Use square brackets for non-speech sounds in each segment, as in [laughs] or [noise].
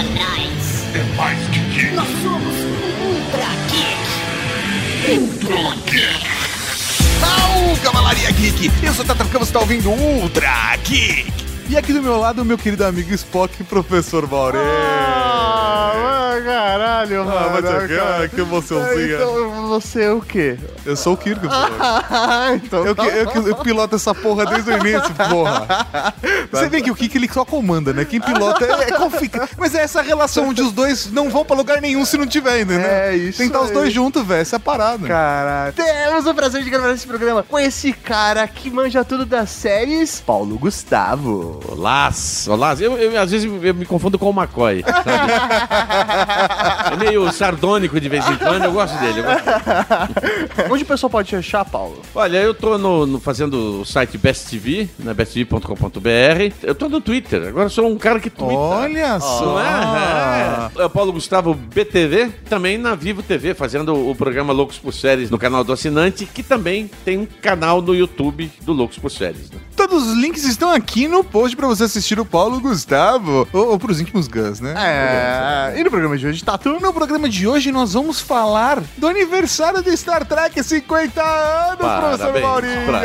atrás. É mais que geek. Nós somos Ultra Geek. Ultra Geek. Au, Cavalaria Geek! Eu sou o Tata Campos, você tá ouvindo Ultra Geek! E aqui do meu lado, meu querido amigo Spock, professor Maurê. Ah, caralho, mano. mas é que- cara. ah, que emoçãozinha. Então, você é o quê? Eu sou o Kirk, pô. [laughs] então Eu, que, eu, que- eu piloto essa porra desde o início, porra. [laughs] Você vê que o Kik ele só comanda, né? Quem pilota é, é confica. Mas é essa relação onde os dois não vão pra lugar nenhum se não tiver, entendeu? É, isso Tem que estar os dois juntos, velho. Essa é. Caralho. Temos o prazer de gravar esse programa com esse cara que manja tudo das séries, Paulo Gustavo. Olá, olá. Eu, eu, às vezes eu me confundo com o McCoy. [laughs] é meio sardônico de vez em quando, eu gosto dele. eu gosto. Onde o pessoal pode te achar, Paulo? Olha, eu tô no, no- fazendo o site Best TV, na besttv.com.br. Eu tô no Twitter, agora eu sou um cara que twitta. Olha só. É? É. É o Paulo Gustavo BTV, também na Vivo TV, fazendo o programa Loucos por Séries no canal do assinante, que também tem um canal no YouTube do Loucos por Séries. né? Todos os links estão aqui no post pra você assistir o Paulo Gustavo. Ou, ou pros íntimos Gus, né? É. E no programa de hoje, Tatu? No programa de hoje nós vamos falar do aniversário do Star Trek 50 anos, professor Parabéns Maurinho! pra.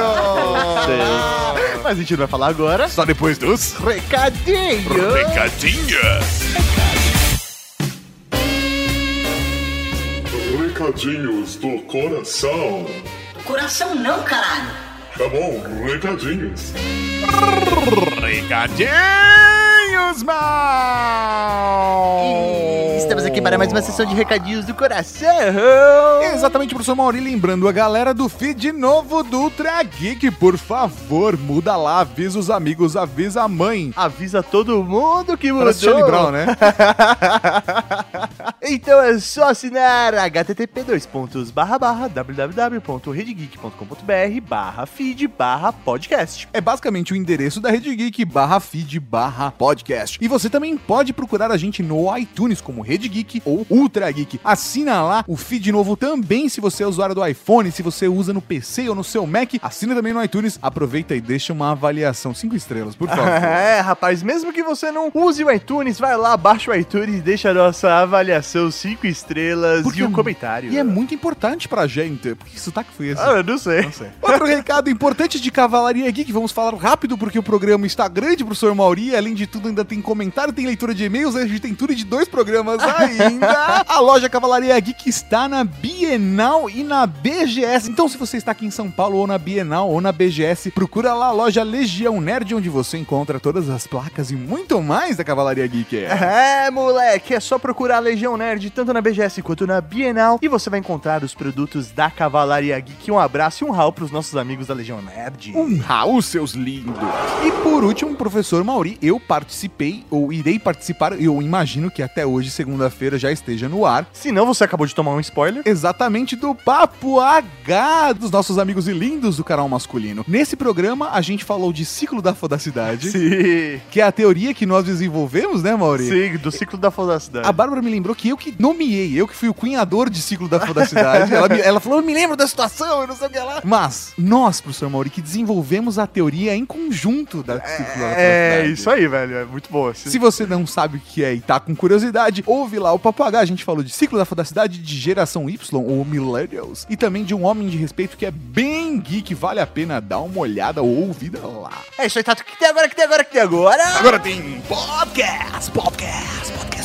Mas a gente não vai falar agora. Só depois dos Recadinho! recadinhos. Recadinhos do coração. Coração não, caralho. Tá bom, recadinhos. Recadinhos, mal! Estamos aqui para mais uma sessão de recadinhos do coração. Exatamente, professor Mauri, lembrando a galera do feed novo do Ultra Geek, por favor, muda lá, avisa os amigos, avisa a mãe. Avisa todo mundo que mudou. Parece Charlie Brown, né? [laughs] então é só assinar http www.redgeek.com.br barra feed barra podcast. É basicamente o endereço da Rede Geek barra feed barra podcast. E você também pode procurar a gente no iTunes como Rede Geek ou Ultra Geek. Assina lá o feed novo também se você é usuário do iPhone, se você usa no PC ou no seu Mac. Assina também no iTunes, aproveita e deixa uma avaliação 5 estrelas, por favor. [laughs] É, rapaz, mesmo que você não use o iTunes, vai lá, baixa o iTunes e deixa a nossa avaliação 5 estrelas Porque e um é- comentário. E é muito importante pra gente. Porque sotaque foi esse? Ah, eu não sei. Não sei. Outro recado importante de Cavalaria Geek, vamos falar rápido porque o programa está grande, professor Mauri. Além de tudo, ainda tem comentário, tem leitura de e-mails, a gente tem tudo de dois programas ainda. [laughs] a loja Cavalaria Geek está na Bienal e na BGS. Então, se você está aqui em São Paulo, ou na Bienal, ou na BGS, procura lá a loja Legião Nerd, onde você encontra todas as placas e muito mais da Cavalaria Geek. É, moleque, é só procurar a Legião Nerd tanto na BGS quanto na Bienal e você vai encontrar os produtos da Cavalaria Geek. Um abraço e um rau pros nossos amigos da Legião Nerd. Um Raul, seus lindos! E por último, professor Mauri, eu participei, ou irei participar, eu imagino que até hoje, segunda-feira, já esteja no ar, Se não, você acabou de tomar um spoiler. exatamente do Papo H dos nossos amigos e lindos do canal masculino. Nesse programa, a gente falou de ciclo da fodacidade, Sim. que é a teoria que nós desenvolvemos, né, Mauri? Sim, do ciclo da fodacidade. A Bárbara me lembrou que eu que nomeei, eu que fui o cunhador de ciclo da fodacidade. ela, me- ela falou, eu me lembro da situação, eu não sei o que lá. Mas, nós, professor Mauri, que desenvolvemos a teoria em conjunto da ciclo da É, fodacidade. isso aí, velho. É muito bom. Se você não sabe o que é e tá com curiosidade, ouve lá o Papo H. A gente falou de ciclo da fodacidade, de geração Y, ou Millennials, e também de um homem de respeito que é bem geek. Vale a pena dar uma olhada ou ouvida lá. É isso aí, Tato. O que tem agora, o que tem agora, o que tem agora? Agora tem podcast, podcast, podcast.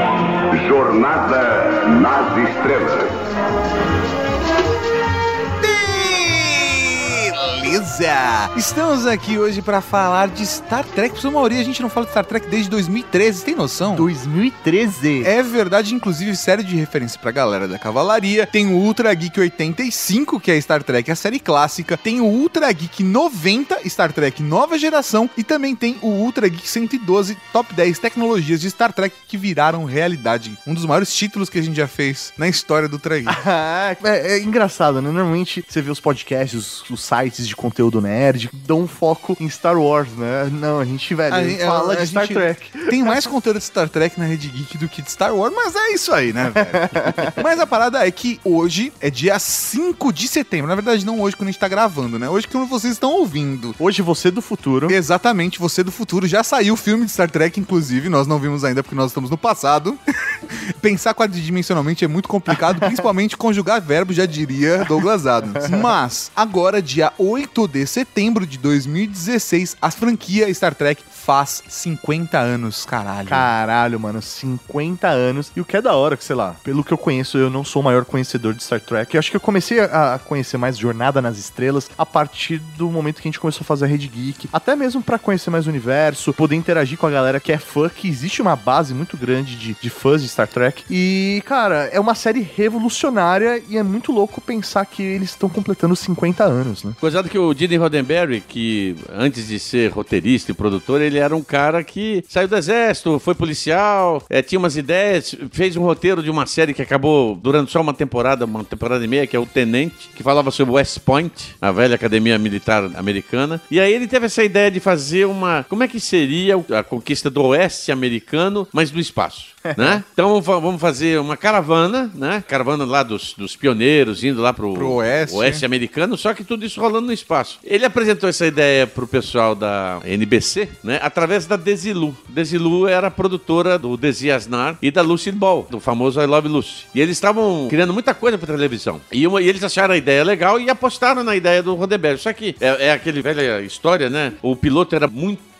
Jornada nas Estrelas. Beleza? Estamos aqui hoje pra falar de Star Trek. Professor Mauri, a gente não fala de Star Trek desde 2013, você tem noção? 2013. É verdade, inclusive, série de referência pra galera da cavalaria. Tem o Ultra Geek 85, que é Star Trek, a série clássica. Tem o Ultra Geek 90, Star Trek nova geração. E também tem o Ultra Geek 112, top 10 tecnologias de Star Trek que viraram realidade. Um dos maiores títulos que a gente já fez na história do Ultra Geek. Ah, é, é engraçado, né? Normalmente você vê os podcasts, os, os sites de conteúdo nerd dão um foco em Star Wars, né? Não, a gente, velho, A gente- fala a de Star gente- Trek. Tem mais conteúdo de Star Trek na Rede Geek do que de Star Wars, mas é isso aí, né, velho? [laughs] mas a parada é que hoje é dia 5 de setembro. Na verdade, não hoje quando a gente tá gravando, né? Hoje quando vocês estão ouvindo. Hoje você do futuro. Exatamente, você do futuro. Já saiu o filme de Star Trek, inclusive. Nós não vimos ainda porque nós estamos no passado. [laughs] Pensar quadridimensionalmente é muito complicado, [laughs] principalmente conjugar verbos, já diria Douglas Adams. Mas, agora, dia 8 de setembro de 2016, a franquia Star Trek faz 50 anos, caralho. Caralho, mano, 50 anos. E o que é da hora, que sei lá, pelo que eu conheço, eu não sou o maior conhecedor de Star Trek. Eu acho que eu comecei a conhecer mais Jornada nas Estrelas a partir do momento que a gente começou a fazer a Rede Geek. Até mesmo pra conhecer mais o universo, poder interagir com a galera que é fã, que existe uma base muito grande de, de fãs de Star Trek. E, cara, é uma série revolucionária e é muito louco pensar que eles estão completando 50 anos, né? Coisado que o Gene Roddenberry, que antes de ser roteirista e produtor, ele era um cara que saiu do exército, foi policial, eh, tinha umas ideias, fez um roteiro de uma série que acabou durando só uma temporada, uma temporada e meia, que é o Tenente, que falava sobre West Point, a velha academia militar americana. E aí ele teve essa ideia de fazer uma. Como é que seria a conquista do oeste americano, mas do espaço? [laughs] né? Então vamos fazer uma caravana, né? Caravana lá dos, dos pioneiros, indo lá pro, Pro oeste. oeste americano, só que tudo isso rolando no espaço. Ele apresentou essa ideia pro pessoal da NBC, né, através da Desilu. Desilu era a produtora do Desi Asnar e da Lucy Ball, do famoso I Love Lucy. E eles estavam criando muita coisa pra televisão. E, uma- e eles acharam a ideia legal e apostaram na ideia do Roddenberry. Só que é, é aquele velha história, né? O piloto era muito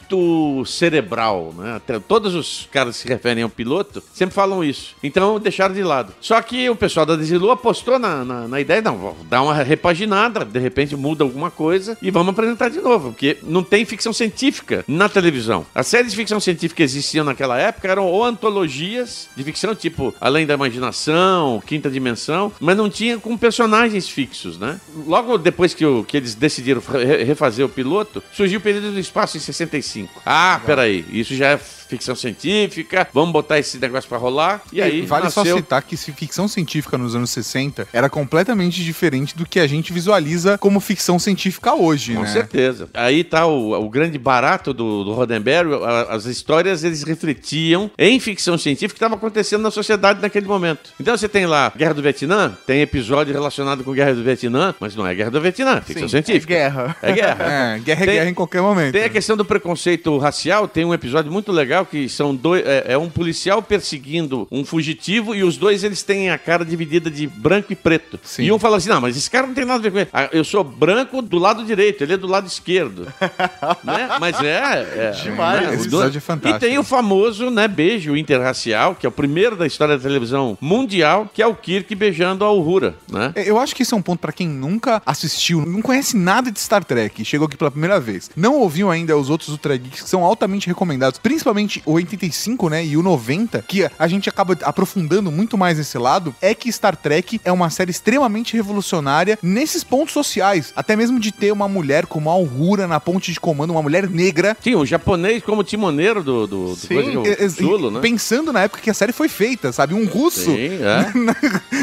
cerebral, né? Até todos os caras que se referem ao piloto sempre falam isso. Então deixaram de lado. Só que o pessoal da Desilu apostou na, na, na ideia, não, dar uma repaginada, de repente muda alguma coisa e vamos apresentar de novo, porque não tem ficção científica na televisão. As séries de ficção científica que existiam naquela época eram ou antologias de ficção, tipo Além da Imaginação, Quinta Dimensão, mas não tinha com personagens fixos, né? Logo depois que, o- que eles decidiram re- refazer o piloto, surgiu o período do espaço em 65. Ah, peraí, isso já é ficção científica, vamos botar esse negócio pra rolar. E aí vale só nasceu... citar que se ficção científica nos anos 60 era completamente diferente do que a gente visualiza como ficção científica hoje, Com né? certeza. Aí tá o, o grande barato do, do Roddenberry. As histórias eles refletiam em ficção científica o que estava acontecendo na sociedade naquele momento. Então você tem lá Guerra do Vietnã, tem episódio relacionado com Guerra do Vietnã, mas não é Guerra do Vietnã, é ficção científica. É guerra. É guerra. [laughs] É, guerra é Tem- guerra em qualquer momento. Tem a questão do preconceito racial, tem um episódio muito legal que são dois. É, é um policial perseguindo um fugitivo e os dois eles têm a cara dividida de branco e preto. Sim. E um fala assim: não, mas esse cara não tem nada a ver com ele. Ah, eu sou branco do lado direito, ele é do lado esquerdo. [laughs] né? Mas é. é Demais. né? Esse episódio dois- é fantástico. E tem o famoso né, beijo interracial, que é o primeiro da história da televisão mundial, que é o Kirk beijando a Uhura. Né? É, Eu acho que esse é um ponto pra quem nunca assistiu, não conhece nada de Star Trek, chegou aqui pela primeira vez, não ouviu ainda os outros Ultra Geeks que são altamente recomendados, principalmente o 85, né, e o 90, que a gente acaba aprofundando muito mais nesse lado, é que Star Trek é uma série extremamente revolucionária nesses pontos sociais, até mesmo de ter uma mulher como a Uhura na ponte de comando, uma mulher negra. Tinha o japonês como timoneiro do, do, Sim, é Zulo, né? Pensando na época que a série foi feita, sabe? Um russo Sim, é. [laughs] na,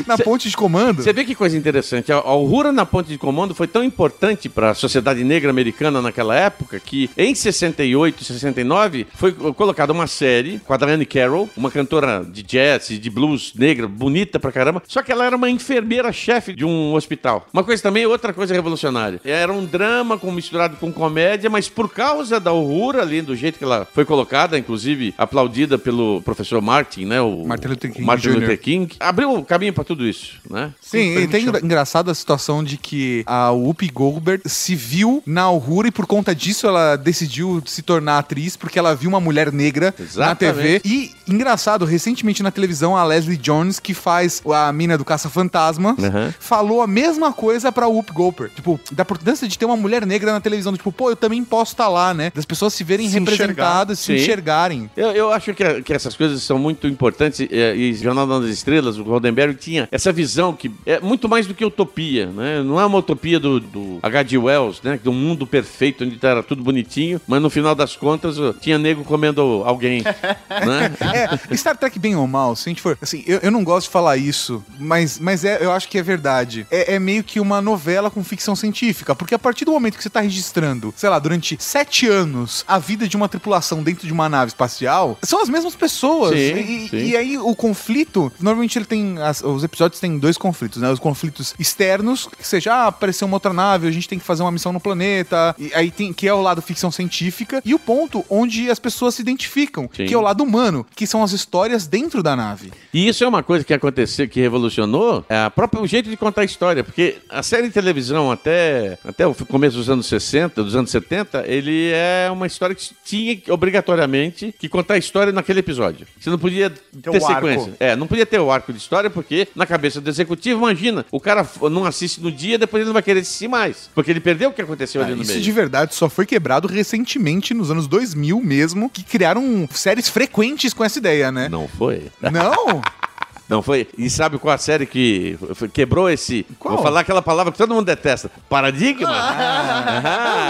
na Cê- ponte de comando. Você vê que coisa interessante. A a Uhura na ponte de comando foi tão importante para a sociedade negra americana naquela época que em 68, 69 foi colocada uma série com a Diane Carroll, uma cantora de jazz e de blues negra, bonita pra caramba. Só que ela era uma enfermeira-chefe de um hospital. Uma coisa também, outra coisa revolucionária. Era um drama com, misturado com comédia, mas por causa da Uhura ali, do jeito que ela foi colocada, inclusive aplaudida pelo professor Martin, né? O Martin Luther King Martin Jr.. Luther King. Abriu o caminho pra tudo isso, né? Sim, e tem engra- engraçado a situação de que a Whoopi Goldberg se viu na Uhura e por conta disso ela decidiu se tornar atriz porque ela viu uma mulher negra negra na Exatamente. TV. E, engraçado, recentemente na televisão, a Leslie Jones, que faz a mina do Caça-Fantasma, Uhum. falou a mesma coisa pra Whoop Goldberg. Tipo, da importância de ter uma mulher negra na televisão. Tipo, pô, eu também posso estar lá, né? Das pessoas se verem Se representadas, se Sim. enxergarem. Eu, eu acho que, que essas coisas são muito importantes eh, e Jornal das Estrelas, o Roddenberry tinha essa visão que é muito mais do que utopia, né? Não é uma utopia do, do H.G. Wells, né? Do mundo perfeito, onde era tudo bonitinho, mas no final das contas tinha nego comendo alguém, né? É, Star Trek, bem ou mal, se a gente for. Assim, eu, eu não gosto de falar isso, mas, mas é, eu acho que é verdade. É, é meio que uma novela com ficção científica, porque a partir do momento que você tá registrando, sei lá, durante sete anos, a vida de uma tripulação dentro de uma nave espacial, são as mesmas pessoas. Sim, e, sim. e aí o conflito, normalmente ele tem. as- os episódios têm dois conflitos, né? Os conflitos externos, que seja, ah, apareceu uma outra nave, a gente tem que fazer uma missão no planeta, e aí tem que é o lado ficção científica, e o ponto onde as pessoas se identificam, Sim. que é o lado humano, que são as histórias dentro da nave. E isso é uma coisa que aconteceu, que revolucionou é a própria o jeito de contar a história, porque a série de televisão até, até o começo dos anos 60, dos anos 70, ele é uma história que tinha obrigatoriamente que contar a história naquele episódio. Você não podia ter um arco. sequência. É, não podia ter o arco de história, porque na cabeça do executivo, imagina, o cara não assiste no dia, depois ele não vai querer assistir mais, porque ele perdeu o que aconteceu ali no Ah, Isso meio. de verdade só foi quebrado recentemente, nos anos 2000 mesmo, que criaram séries frequentes com essa ideia, né? Não foi. Não? [laughs] Não foi? E sabe qual a série que quebrou esse. Qual? Vou falar aquela palavra que todo mundo detesta: paradigma?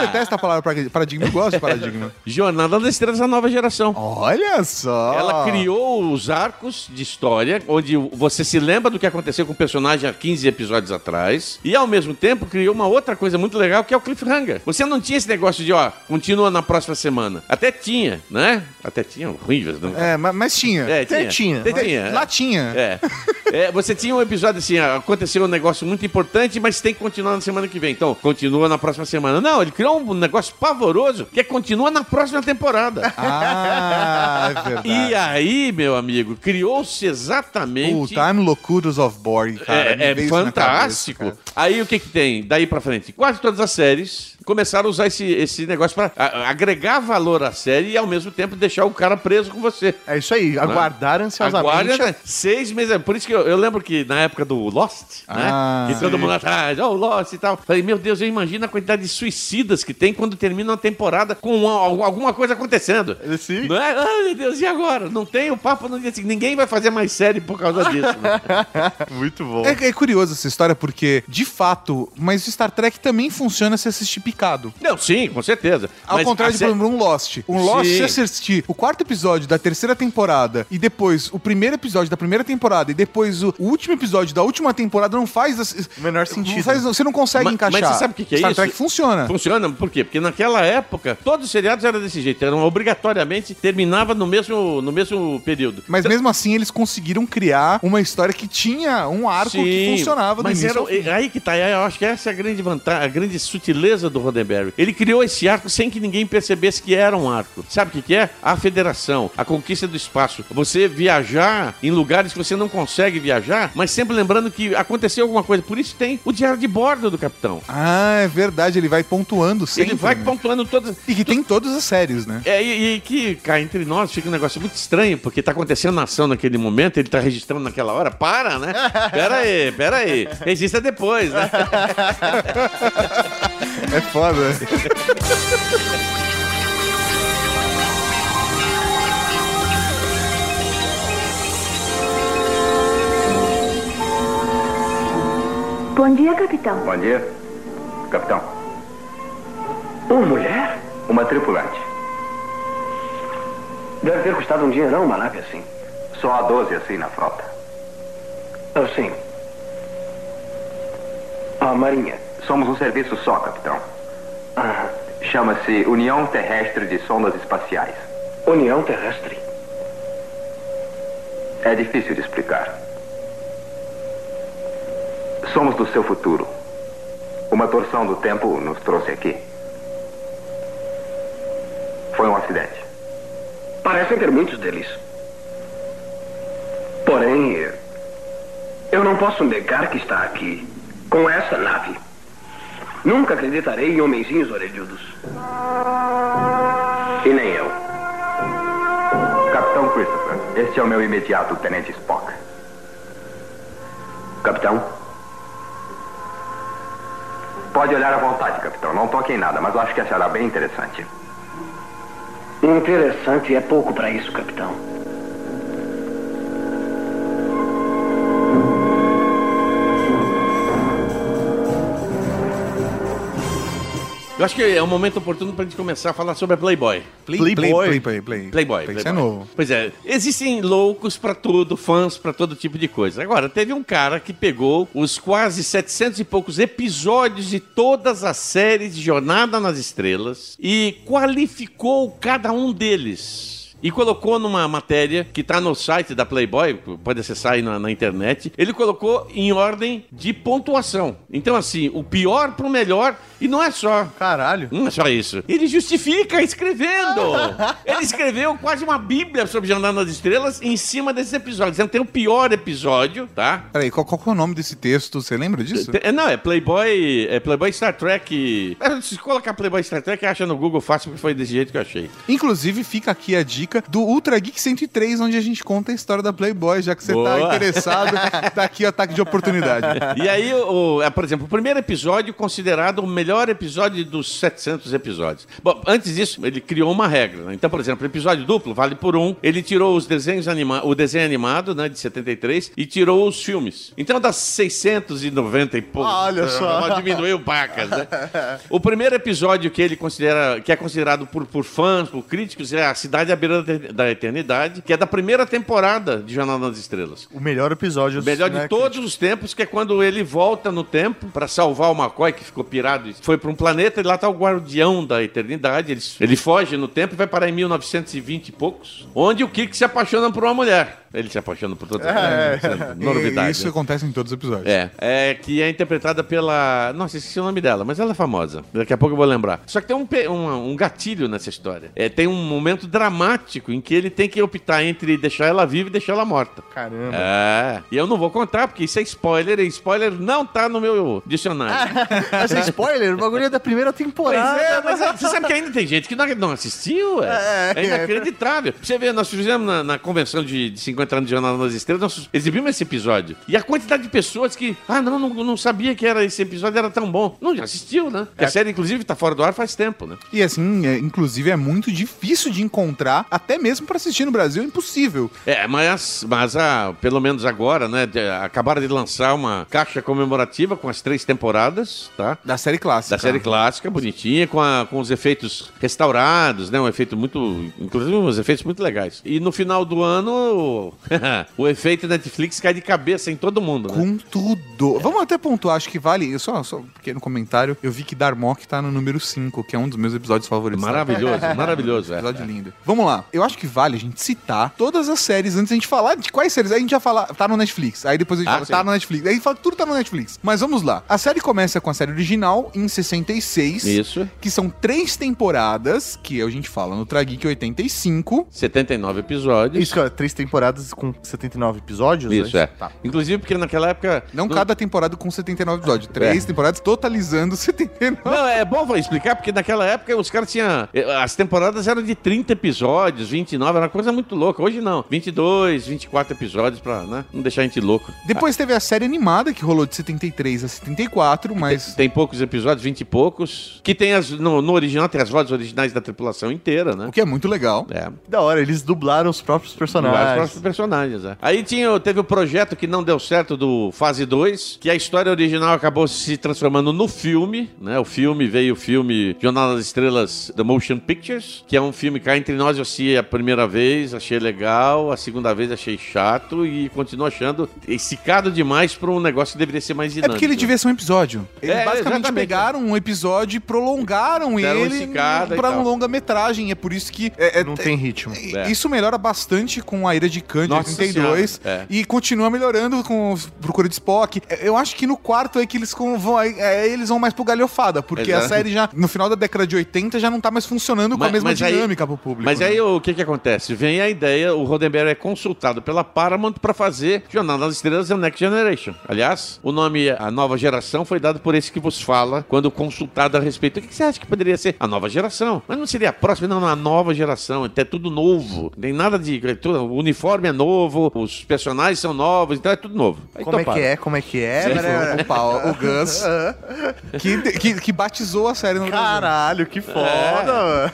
Eu detesto a palavra para- paradigma, eu gosto de paradigma. [laughs] Jornada das Estrelas da Nova Geração. Olha só! Ela criou os arcos de história, onde você se lembra do que aconteceu com o personagem há 15 episódios atrás, e ao mesmo tempo criou uma outra coisa muito legal que é o cliffhanger. Você não tinha esse negócio de, ó, continua na próxima semana. Até tinha, né? Até tinha, horrível. Não... É, ma- mas tinha. É, Até tinha. tinha. Até tinha. é. Lá tinha. É. É, você tinha um episódio assim, aconteceu um negócio muito importante, mas tem que continuar na semana que vem. Então, continua na próxima semana. Não, ele criou um negócio pavoroso que é continua na próxima temporada. Ah, é verdade. E aí, meu amigo, criou-se exatamente. O Time Locutus of Borg, cara. é, é fantástico. cabeça, aí o que que tem? Daí pra frente, quase todas as séries começaram a usar esse, esse negócio pra a- agregar valor à série e ao mesmo tempo deixar o cara preso com você. É isso aí, aguardar ansiosamente. Aguarda, né? seis meses. Por isso que eu, eu lembro que na época do Lost, Ah, né? Que todo mundo atrás, oh, Lost e tal. Falei, meu Deus, eu imagino a quantidade de suicidas que tem quando termina uma temporada com uma- alguma coisa acontecendo. Sim. Não é? Ai, meu Deus, e agora? Não tem o papo no dia seguinte. Ninguém vai fazer mais série por causa disso. [laughs] né? Muito bom. É, é curioso essa história porque, de fato, mas o Star Trek também funciona se assistir Não, sim, com certeza. Ao Mas contrário de, por exemplo, um Lost. Um Lost, Sim. se você assistir o quarto episódio da terceira temporada e depois o primeiro episódio da primeira temporada e depois o, último episódio da última temporada, não faz... O menor sentido. Não faz- você não consegue Mas- encaixar. mas você sabe o que que é Star isso? Trek funciona. Funciona, por quê? Porque naquela época, todos os seriados eram desse jeito, eram obrigatoriamente, terminava no mesmo, no mesmo período. Mas mesmo assim, eles conseguiram criar uma história que tinha um arco que Sim, funcionava do mas início era, fim. aí que tá, eu acho que essa é a grande vantagem, a grande sutileza do Roddenberry. Ele criou esse arco sem que ninguém percebesse que era um arco. Sabe o que, que é? A federação, a conquista do espaço. Você viajar em lugares que você não consegue viajar, mas sempre lembrando que aconteceu alguma coisa. Por isso tem o diário de bordo do capitão. Ah, é verdade, ele vai pontuando sempre. Ele vai né? pontuando todas. E que tem todas as séries, né? É, e, e que cá entre nós fica um negócio muito estranho, porque tá acontecendo na ação naquele momento, ele tá registrando naquela hora. Para, né? Pera aí, pera aí. Registra depois, né? [laughs] É foda. Bom dia, capitão. Bom dia. Capitão, Uma mulher? uma tripulante. Deve ter custado um dinheirão uma nave assim. Só há 12 assim na frota. Ah, sim. A Marinha. Somos um serviço só, capitão. Ah, Chama-se União Terrestre de Sondas Espaciais. União Terrestre. É difícil de explicar. Somos do seu futuro. Uma torção do tempo nos trouxe aqui. Foi um acidente. Parecem ter muitos deles. Porém, eu não posso negar que está aqui com essa nave. Nunca acreditarei em homenzinhos orelhudos. E nem eu. Este é o meu imediato Tenente Spock. Capitão? Pode olhar à vontade, capitão. Não toque em nada, mas acho que achará bem interessante. Interessante é pouco para isso, capitão. Eu acho que é um momento oportuno pra gente começar a falar sobre a Playboy. Play, Playboy. Play, play, play, play. Playboy. Isso Playboy. é novo. Pois é, existem loucos pra tudo, fãs pra todo tipo de coisa. Agora, teve um cara que pegou os quase 700 e poucos episódios de todas as séries de Jornada nas Estrelas e qualificou cada um deles. E colocou numa matéria que tá no site da Playboy, pode acessar aí na, na internet. Ele colocou em ordem de pontuação. Então, assim, o pior pro melhor, e não é só. Caralho. Não é só isso. Ele justifica escrevendo. [laughs] Ele escreveu quase uma bíblia sobre Jornada nas Estrelas em cima desses episódios. Então tem o pior episódio, tá? Peraí, qual, qual que é o nome desse texto? Você lembra disso? É, não, é Playboy. É Playboy Star Trek. É, Se colocar Playboy Star Trek, acha no Google fácil, porque foi desse jeito que eu achei. Inclusive, fica aqui a dica do Ultra Geek 103, onde a gente conta a história da Playboy, já que você tá Boa. interessado, [laughs] tá aqui o ataque de oportunidade. E aí, o, é, por exemplo, o primeiro episódio considerado o melhor episódio dos 700 episódios. Bom, antes disso, ele criou uma regra. né? Então, por exemplo, episódio duplo vale por um. Ele tirou os desenhos anima o desenho animado, né, de 73, e tirou os filmes. Então, das 690 e pouco. Olha só. Diminuiu pacas, né? O primeiro episódio que ele considera, que é considerado por, por fãs, por críticos, é A Cidade à Beira da- da Eternidade, que é da primeira temporada de Jornada nas Estrelas. O melhor episódio. O melhor né, de todos os tempos, que é quando ele volta no tempo pra salvar o McCoy, que ficou pirado e foi pra um planeta, e lá tá o guardião da eternidade. Ele, ele foge no tempo e vai parar em 1920 e poucos, onde o Kirk se apaixona por uma mulher. Ele se apaixona por mulheres. isso é [laughs] Novidade. Isso né? acontece em todos os episódios. É, é, que é interpretada pela. Nossa, esqueci o nome dela, mas ela é famosa. Daqui a pouco eu vou lembrar. Só que tem um, um, um gatilho nessa história. É, tem um momento dramático em que ele tem que optar entre deixar ela viva e deixar ela morta. Caramba. É. E eu não vou contar, porque isso é spoiler, e spoiler não tá no meu dicionário. [laughs] Mas é spoiler, o bagulho é da primeira Pois temporada. é, mas é, você sabe que ainda tem gente que não, não assistiu, é, É, é inacreditável. Pra Você vê, nós fizemos na, na convenção de, de 50 anos de Jornada nas Estrelas, nós exibimos esse episódio. E a quantidade de pessoas que, ah, não, não, não sabia que era esse episódio era tão bom. Não, já assistiu, né? Porque a série, inclusive, tá fora do ar faz tempo, né? E assim, é, inclusive, é muito difícil de encontrar, até mesmo pra assistir no Brasil, é impossível. É, mas, mas ah, pelo menos agora, né? de- acabaram de lançar uma caixa comemorativa com as três temporadas, tá? Da série clássica. Da série clássica, bonitinha, com, a- com os efeitos restaurados, né? Um efeito muito. Inclusive, uns efeitos muito legais. E no final do ano, [laughs] o, efeito Netflix cai de cabeça em todo mundo, né? Com tudo. Vamos até pontuar, acho que vale. Só, só um pequeno comentário. Eu vi que Darmok tá no número 5, que é um dos meus episódios favoritos. Maravilhoso, [laughs] maravilhoso. É. Episódio lindo. Vamos lá. Eu acho que vale a gente citar todas as séries antes da gente falar de quais séries. Aí a gente já fala, tá no Netflix. Aí depois a gente Ah, fala, sim. tá no Netflix. Aí fala, tudo tá no Netflix. Mas vamos lá. A série começa com a série original em 66. Isso. Que são três temporadas, que a gente fala no Trageek 85. 79 episódios. Isso, cara, três temporadas com 79 episódios? Isso, é. Tá. Inclusive, porque naquela época. Não cada temporada com 79 episódios. Três É. temporadas totalizando [laughs] 79. Não, é bom explicar, porque naquela época os caras tinham. eh, As temporadas eram de 30 episódios, 29, era uma coisa muito louca. Hoje não. 22, 24 episódios pra né, não deixar a gente louco. Depois teve a série animada, que rolou de 73 a 74, mas. Tem poucos episódios, 20 e poucos. Que tem as. No, no original tem as vozes originais da tripulação inteira, né? O que é muito legal. É. Da hora, eles dublaram os próprios personagens. próximos personagens, é. Aí tinha, teve o projeto que não deu certo do Fase 2, que a história original acabou se transformando no filme, né? O filme veio o filme Jornal das Estrelas The Motion Pictures, que é um filme cá entre nós eu assisti a primeira vez, achei legal, a segunda vez achei chato e continuo achando esticado demais para um negócio que deveria ser mais É dinâmico. porque ele devia ser um episódio. Eles É, basicamente exatamente. pegaram um episódio e prolongaram Deram ele e tal. um longa-metragem. É por isso que. é- é- Não tem ritmo. É. Isso melhora bastante com a Ira de Khan de Nossa 82 Senhora, é. e continua melhorando com o Procura de Spock. É, Eu acho que no quarto é que eles vão, aí- é, eles vão mais pro galhofada, porque Exato. a série já, no final da década de 80, já não tá mais funcionando com a Mas- mesma mas aí- dinâmica pro público. Mas né? aí o, o que que acontece? Vem a ideia, o Roddenberry é consultado pela Paramount para fazer Jornada das Estrelas The Next Generation. Aliás, o nome A Nova Geração foi dado por esse que vos fala quando consultado a respeito. O que que você acha que poderia ser a nova geração? Mas não seria a próxima, não, a nova geração. É tudo novo. Não tem nada de. é tudo- o uniforme é novo, os personagens são novos, então é tudo novo. Aí Como é toparam. que é? Como é que é? Foi o Paulo, o Gus, [laughs] que, que, que batizou a série no Brasil. Caralho, que foda, mano.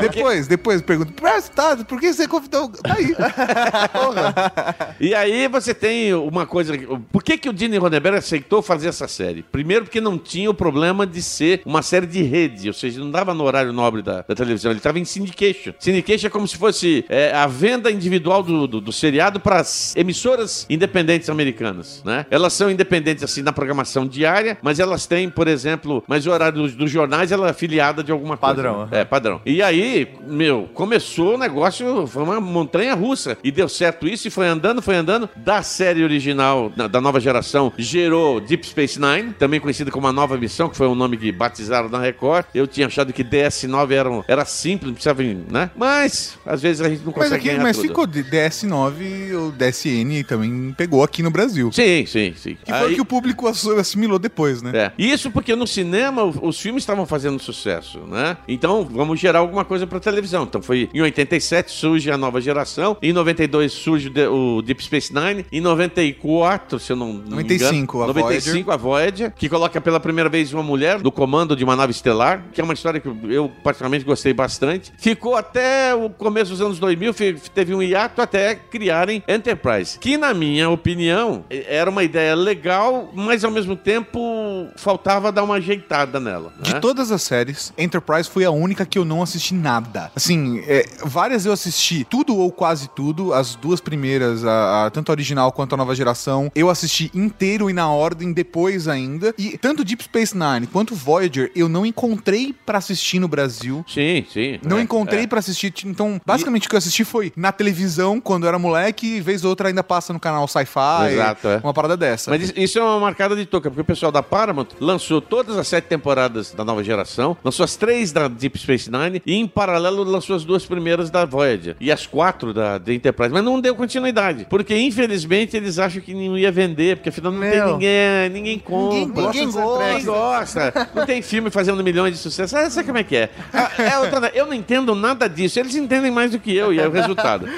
Depois, depois pergunta, "Mas tá, por que você convidou? Tá aí. [laughs] Porra. E aí você tem uma coisa. Por que, que o Gene Roddenberry aceitou fazer essa série? Primeiro, porque não tinha o problema de ser uma série de rede, ou seja, não dava no horário nobre da, da televisão, ele estava em syndication. Syndication é como se fosse é, a venda individual do, do, do seriado para as emissoras independentes americanas, né? Elas são independentes assim na programação diária, mas elas têm, por exemplo, mas o horário dos, dos jornais ela é afiliada de alguma coisa. Padrão, É, padrão. E aí, meu, começou o negócio, foi uma montanha russa. E deu certo isso e foi andando, foi andando. Da série original, da, nova geração, gerou Deep Space Nine, também conhecida como a nova missão, que foi o nome que batizaram na Record. Eu tinha achado que DS9 era, um- era simples, não precisava, né? Mas, às vezes a gente não Mas, consegue aqui, ganhar mas tudo. ficou de- DS9 ou DSN também pegou aqui no Brasil. Sim, sim, sim. Que foi o que o público ass- assimilou depois, né? É. Isso porque no cinema os filmes estavam fazendo sucesso, né? Então vamos gerar alguma coisa para televisão. Então foi em 87 surge a nova geração, em 92 surge o de- Deep Space Nine, em 94, se eu não, não me 95, engano, a 95 a Voyager, que coloca pela primeira vez uma mulher no comando de uma nave estelar, que é uma história que eu particularmente gostei bastante. Ficou até o começo dos anos 2000, fe- teve um hiato até criarem Enterprise, que na minha opinião era uma ideia legal, mas ao mesmo tempo faltava dar uma ajeitada nela. De né? todas as séries, Enterprise foi a única que eu não assisti nada. Assim, é, várias eu assisti tudo ou quase tudo, as duas primeiras, a, a- tanto a original quanto a nova geração, eu assisti inteiro e na ordem depois ainda. E tanto Deep Space Nine quanto Voyager eu não encontrei pra assistir no Brasil. Sim, sim. Não é, encontrei é. pra assistir. Então, basicamente o que eu assisti foi na televisão, quando eu era moleque, e vez ou outra ainda passa no canal Sci-Fi. Exato, é. Uma parada dessa. Mas isso- isso é uma marcada de toca, porque o pessoal da Paramount lançou todas as sete temporadas da nova geração, lançou as três da Deep Space Nine e, em paralelo, lançou as duas primeiras da Voyager e as quatro da, da Enterprise, mas não deu continuidade, porque, infelizmente, eles acham que não ia vender, porque afinal não tem Meu. ninguém, ninguém compra. Ninguém gosta. Ninguém gosta. Não tem filme fazendo milhões de sucesso. Ah, sabe como é que é? Ah, é outra- eu não entendo nada disso. Eles entendem mais do que eu e é o resultado. [laughs]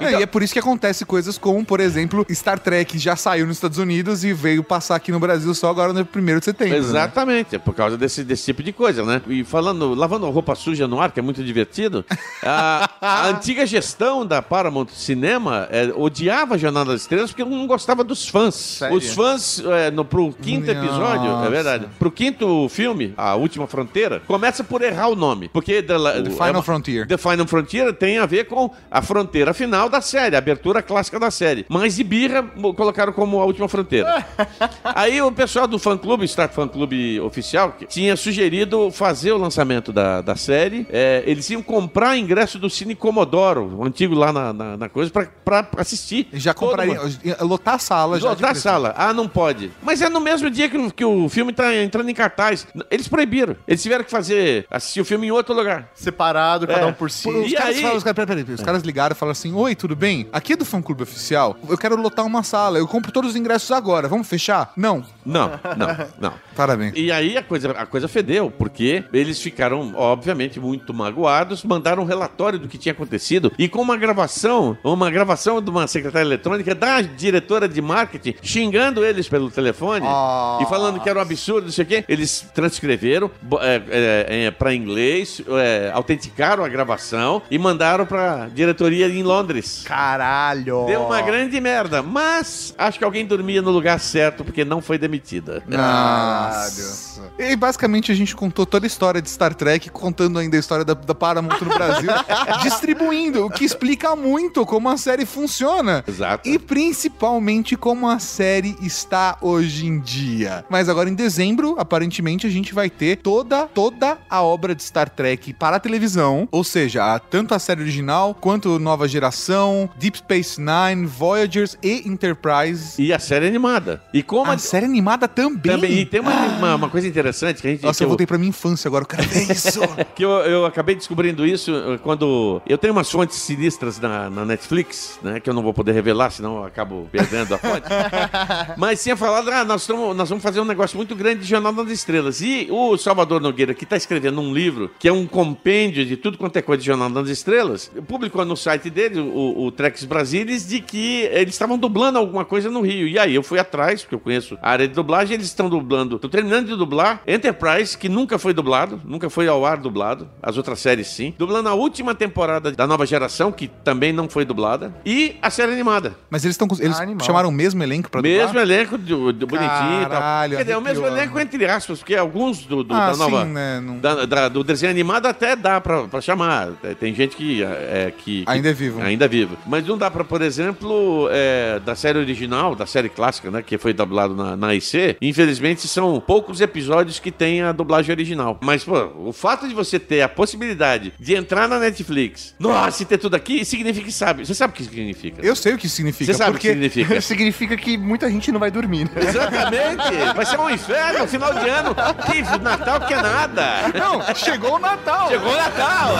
É, e é por isso que acontece coisas como, por exemplo, Star Trek já saiu nos Estados Unidos e veio passar aqui no Brasil só agora no 1 de setembro. né? Exatamente, é por causa desse, desse tipo de coisa, né? E falando, lavando roupa suja no ar, que é muito divertido, a, a [laughs] antiga gestão da Paramount Cinema é, odiava a Jornada das Estrelas porque não gostava dos fãs. Sério? Os fãs, é, no, pro quinto episódio, Nossa. é verdade, pro quinto filme, A Última Fronteira, começa por errar o nome, porque The, The é Final uma- Frontier. The Final Frontier tem a ver com a fronteira final da série, a abertura clássica da série. Mas de birra, colocaram como a última fronteira. [laughs] Aí o pessoal do fã clube, Star Fan Clube oficial, tinha sugerido fazer o lançamento da, da série. É, eles iam comprar ingresso do Cine Comodoro, o antigo lá na, na, na coisa, pra, pra assistir. Já compraria. Lotar a sala já. Lotar a sala. Ah, não pode. Mas é no mesmo dia que, o- que o filme tá entrando em cartaz. Eles proibiram. Eles tiveram que fazer, assistir o filme em outro lugar. Separado, cada É. um por si. Os E caras, aí- falam, os, caras, peraí, peraí, os caras ligaram e falaram assim: Oi, tudo bem? Aqui é do fã clube oficial. Eu quero lotar uma sala. Eu compro todos os ingressos agora. Vamos fechar? Não. Não, não, não. [laughs] Parabéns. E aí a coisa, a coisa fedeu, porque eles ficaram, obviamente, muito magoados, mandaram um relatório do que tinha acontecido e com uma gravação, uma gravação de uma secretária eletrônica da diretora de marketing xingando eles pelo telefone Ah. e falando que era um absurdo, não sei o quê. Eles transcreveram é, é, é, para inglês, é, autenticaram a gravação e mandaram para diretoria em Londres. Caralho! Deu uma grande merda, mas acho que alguém dormia no lugar certo porque não foi demitida. Nossa. E basicamente a gente contou toda a história de Star Trek, contando ainda a história da, da Paramount no Brasil, [laughs] [laughs] distribuindo, o que explica muito como a série funciona. Exato. E principalmente como a série está hoje em dia. Mas agora em dezembro, aparentemente, a gente vai ter toda, toda a obra de Star Trek para a televisão. Ou seja, tanto a série original quanto Nova Geração, Deep Space Nine, Voyagers e Enterprise. E a série animada. E como A a, série animada também? Também. E tem uma, uma, uma coisa interessante que a gente. Nossa, que eu voltei pra minha infância agora, eu quero ver isso. [laughs] que eu, eu acabei descobrindo isso quando. Eu tenho umas fontes sinistras na, na Netflix, né? Que eu não vou poder revelar, senão eu acabo perdendo a fonte. [laughs] Mas tinha falado, ah, nós, tamo, nós vamos fazer um negócio muito grande de Jornal das Estrelas. E o Salvador Nogueira, que está escrevendo um livro que é um compêndio de tudo quanto é coisa de Jornal das Estrelas, publicou no site dele, o, o Trex Brasilis, de que eles estavam dublando alguma coisa no Rio. E aí eu fui atrás, porque eu conheço a área de dublagem, eles estão dublando, estão terminando de dublar Enterprise, que nunca foi dublado, nunca foi ao ar dublado, as outras séries sim. Dublando a última temporada da nova geração, que também não foi dublada, e a série animada. Mas eles estão eles Ah, chamaram o mesmo elenco pra Mesmo dublar? elenco do, do bonitinho e tal. Quer dizer, é o mesmo elenco entre aspas, porque alguns do, do- Ah, da nova. sim, né, não- da- da- do desenho animado até dá pra, pra chamar. É, Tem gente que, é, que, que Ainda é vivo. Ainda é vivo. Mas não dá pra, por exemplo, é, da série original, da série clássica, né? Que foi dublado na, na IC. Infelizmente, são poucos episódios que tem a dublagem original. Mas, pô, o fato de você ter a possibilidade de entrar na Netflix, nossa, e ter tudo aqui, significa que sabe. Você sabe o que significa? Eu sei o que significa. Você sabe o que significa? [laughs] Significa que muita gente não vai dormir, né? Exatamente! Vai ser um inferno, final de ano. Que Natal que é nada! Não, chegou o Natal. Chegou o Natal!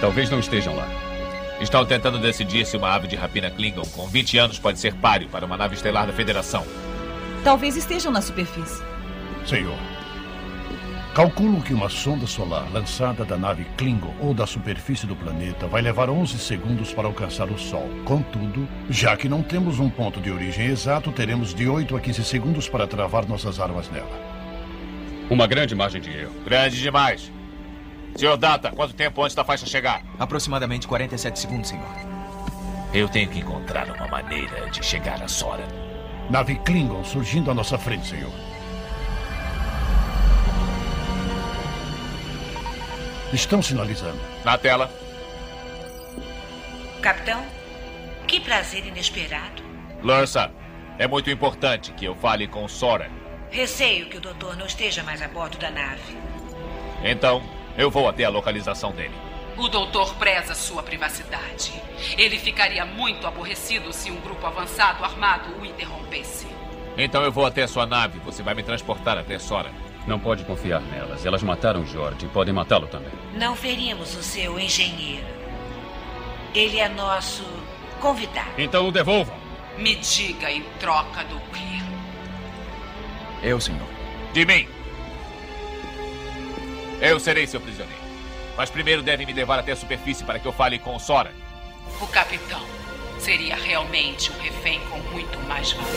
Talvez não estejam lá. Estão tentando decidir se uma ave de rapina Klingon com 20 anos pode ser páreo para uma nave estelar da Federação. Talvez estejam na superfície. Senhor, calculo que uma sonda solar lançada da nave Klingon ou da superfície do planeta vai levar 11 segundos para alcançar o Sol. Contudo, já que não temos um ponto de origem exato, teremos de 8 a 15 segundos para travar nossas armas nela. Uma grande margem de erro. Grande demais. Senhor Data, quanto tempo antes da faixa chegar? Aproximadamente 47 segundos, senhor. Eu tenho que encontrar uma maneira de chegar a Sora. Nave Klingon surgindo à nossa frente, senhor. Estão sinalizando. Na tela. Capitão, que prazer inesperado. Lursa, é muito importante que eu fale com Sora. Receio que o doutor não esteja mais a bordo da nave. Então, eu vou até a localização dele. O doutor preza sua privacidade. Ele ficaria muito aborrecido se um grupo avançado armado o interrompesse. Então eu vou até sua nave. Você vai me transportar até Sora. Não pode confiar nelas. Elas mataram George e podem matá-lo também. Não ferimos o seu engenheiro. Ele é nosso convidado. Então o devolvam. Me diga em troca do quê? Eu, senhor. De mim. Eu serei seu prisioneiro. Mas primeiro deve me levar até a superfície para que eu fale com Sora. O capitão seria realmente um refém com muito mais valor.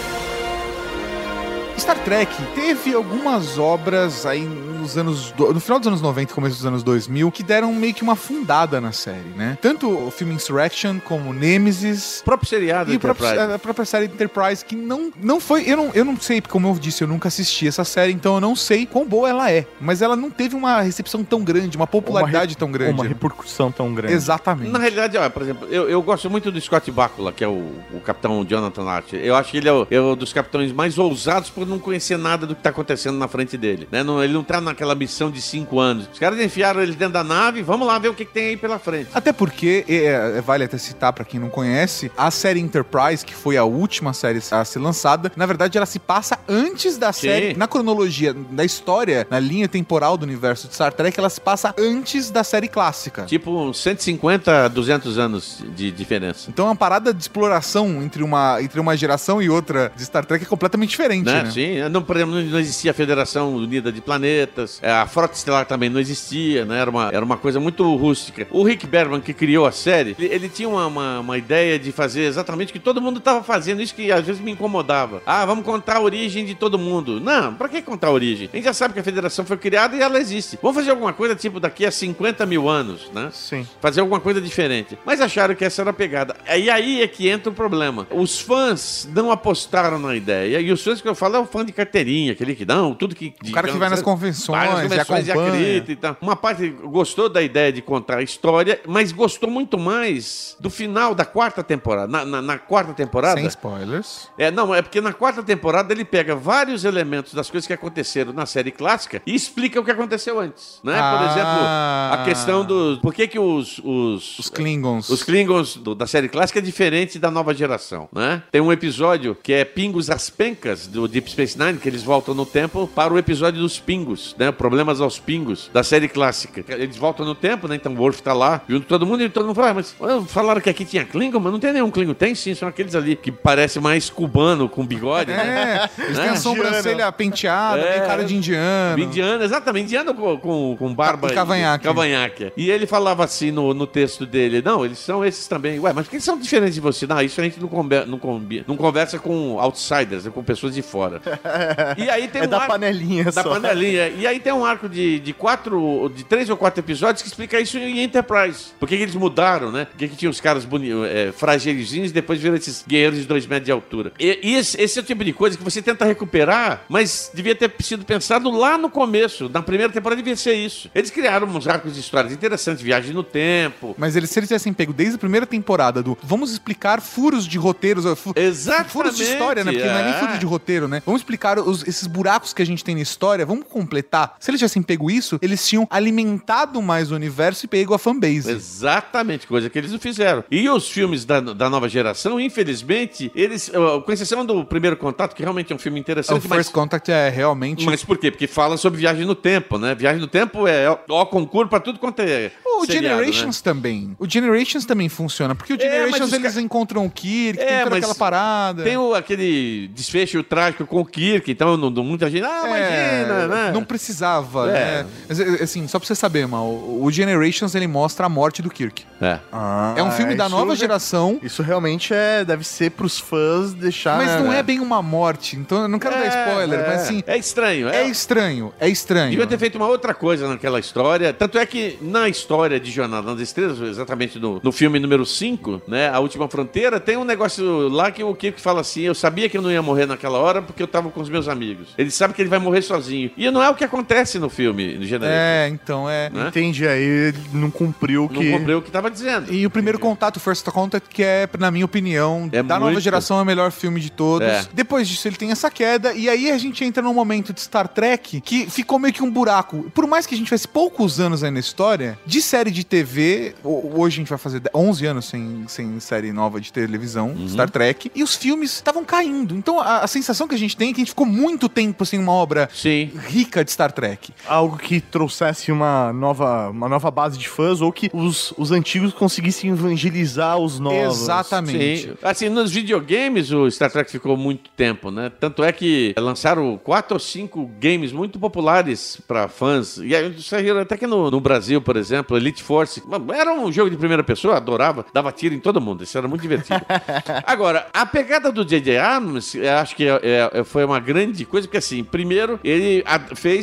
Star Trek teve algumas obras aí nos anos. do- no final dos anos 90 e começo dos anos 2000 que deram meio que uma fundada na série, né? Tanto o filme Insurrection como Nemesis. O próprio seriado E o próprio- Enterprise. a própria série Enterprise, que não, não foi. Eu não, eu não sei, como eu disse, eu nunca assisti essa série, então eu não sei quão boa ela é. Mas ela não teve uma recepção tão grande, uma popularidade tão grande. Uma repercussão tão grande. Exatamente. Na realidade, ó, por exemplo, eu, eu gosto muito do Scott Bakula, que é o, o capitão Jonathan Archer. Eu acho que ele é o, é o dos capitães mais ousados por não conhecer nada do que tá acontecendo na frente dele. Né? Não, ele não tá naquela missão de cinco anos. Os caras enfiaram ele dentro da nave, vamos lá ver o que, que tem aí pela frente. Até porque, é, é, vale até citar pra quem não conhece, a série Enterprise, que foi a última série a ser lançada, na verdade ela se passa antes da Sim. série, na cronologia da história, na linha temporal do universo de Star Trek, ela se passa antes da série clássica. Tipo, uns 150, 200 anos de diferença. Então uma parada de exploração entre uma, entre uma geração e outra de Star Trek é completamente diferente, Né? né? Sim, não, por exemplo, não existia a Federação Unida de Planetas, é, a Frota Estelar também não existia, né? Era uma, era uma coisa muito rústica. O Rick Berman, que criou a série, ele, ele tinha uma, uma, uma ideia de fazer exatamente o que todo mundo estava fazendo, isso que às vezes me incomodava. Ah, vamos contar a origem de todo mundo. Não, pra que contar a origem? A gente já sabe que a Federação foi criada e ela existe. Vamos fazer alguma coisa tipo daqui a 50 mil anos, né? Sim. fazer alguma coisa diferente. Mas acharam que essa era a pegada. E aí é que entra o problema. Os fãs não apostaram na ideia. E os fãs que eu falo é o fã de carteirinha, aquele que não, tudo que. O cara que vai nas convenções, vai nas e convenções e, acredita e tal. Uma parte gostou da ideia de contar a história, mas gostou muito mais do final da quarta temporada. Na, na- na quarta temporada. Sem spoilers. É, não, é porque na quarta temporada ele pega vários elementos das coisas que aconteceram na série clássica e explica o que aconteceu antes, né? Por Ah. exemplo, a questão dos... Por que que os... Os, Os Klingons. Os Klingons do- da série clássica é diferente da nova geração, né? Tem um episódio que é Pingos às Pencas, do Deep Space Nine, que eles voltam no tempo para o episódio dos Pingos, né? Problemas aos Pingos, da série clássica. Eles voltam no tempo, né? Então o Worf tá lá, junto com todo mundo, e todo mundo fala, ah, mas ah, falaram que aqui tinha Klingon, mas não tem nenhum Klingon. Tem sim, são aqueles ali que parece mais cubano, com bigode, né? É, eles têm a sobrancelha penteada, É. tem cara de indiano. Indiano, exatamente, indiano com, com, com barba. Com cavanhaque. cavanhaque. E ele falava assim no, no texto dele: não, eles são esses também. Ué, mas que eles são diferentes de você? Não, isso a gente não, conver, não, combi- não conversa com outsiders, é com pessoas de fora. [laughs] E aí tem É um da arco- panelinha Da só. panelinha. E aí tem um arco de, de quatro, de três ou quatro episódios que explica isso em Enterprise. Por que, que eles mudaram, né? Por que, que tinha os caras boni é, fragilizinhos e depois viram esses guerreiros de dois metros de altura. E, e esse, esse é o tipo de coisa que você tenta recuperar, mas devia ter sido pensado lá no começo. Na primeira temporada devia ser isso. Eles criaram uns arcos de histórias interessantes, viagem no tempo. Mas eles, se eles tivessem pego desde a primeira temporada do vamos explicar furos de roteiros, ó, fu- Exatamente, furos de história, né? Porque não é nem é. furo de roteiro, né? Vamos explicar os- esses buracos que a gente tem na história, vamos completar. Se eles tivessem pego isso, eles tinham alimentado mais o universo e pego a fanbase. Exatamente, coisa que eles não fizeram. E os filmes da, da nova geração, infelizmente, eles, com exceção do primeiro contato, que realmente é um filme O interessante, mas First Contact é realmente. Mas por quê? Porque fala sobre viagem no tempo, né? Viagem no tempo é ó concurso pra tudo quanto é. O seriado, Generations né? também. O Generations também funciona. Porque o É, Generations os eles ca- encontram o Kirk, tem É, mas aquela parada. Tem o, aquele desfecho trágico com o Kirk, então não, não- muita gente. Ah, É, imagina, né? Não precisava, É. né? Mas, é, assim, só pra você saber, mal, o Generations ele mostra a morte do Kirk. É. É um filme da isso nova geração. Isso realmente é, deve ser pros fãs deixar. Mas né, não é né? bem uma morte, então eu não quero dar spoiler, é. mas assim. É estranho. É estranho, é estranho. Devia ter feito uma outra coisa naquela história. Tanto é que na história de Jornada nas Estrelas, exatamente no, no filme número 5, né? A Última Fronteira, tem um negócio lá que o Kirk fala assim: Eu sabia que eu não ia morrer naquela hora porque eu tava com os meus amigos. Ele sabe que ele vai morrer sozinho. E não é o que acontece no filme, no Generation. É, então é. Né? Entendi, aí ele não cumpriu o Não que. cumpriu o que tava dizendo. E o primeiro contato, First Contact, que é, na minha opinião, É da nova muito. geração, é o melhor filme de todos. É. Depois disso, ele tem essa queda, e aí a gente entra num momento de Star Trek que ficou meio que um buraco. Por mais que a gente tivesse poucos anos aí na história, de série de TV, ho- hoje a gente vai fazer 11 anos sem, sem série nova de televisão, Uhum. Star Trek, e os filmes estavam caindo. Então a, a sensação que a gente tem é que a gente ficou muito tempo sem uma obra Sim. rica de Star Trek. Algo que trouxesse uma nova, uma nova base de fãs ou que os, os antigos conseguissem evangelizar os novos. Exatamente. Sim. Assim, nos videogames o Star Trek ficou muito tempo, né? Tanto é que lançaram quatro ou cinco games muito populares pra fãs. E aí até que no, no Brasil, por exemplo, Elite Force. Era um jogo de primeira pessoa, adorava, dava tiro em todo mundo. Isso era muito divertido. [laughs] Agora, a pegada do J.J. Abrams, eu acho que é- é- foi uma grande coisa, porque assim, primeiro, ele a-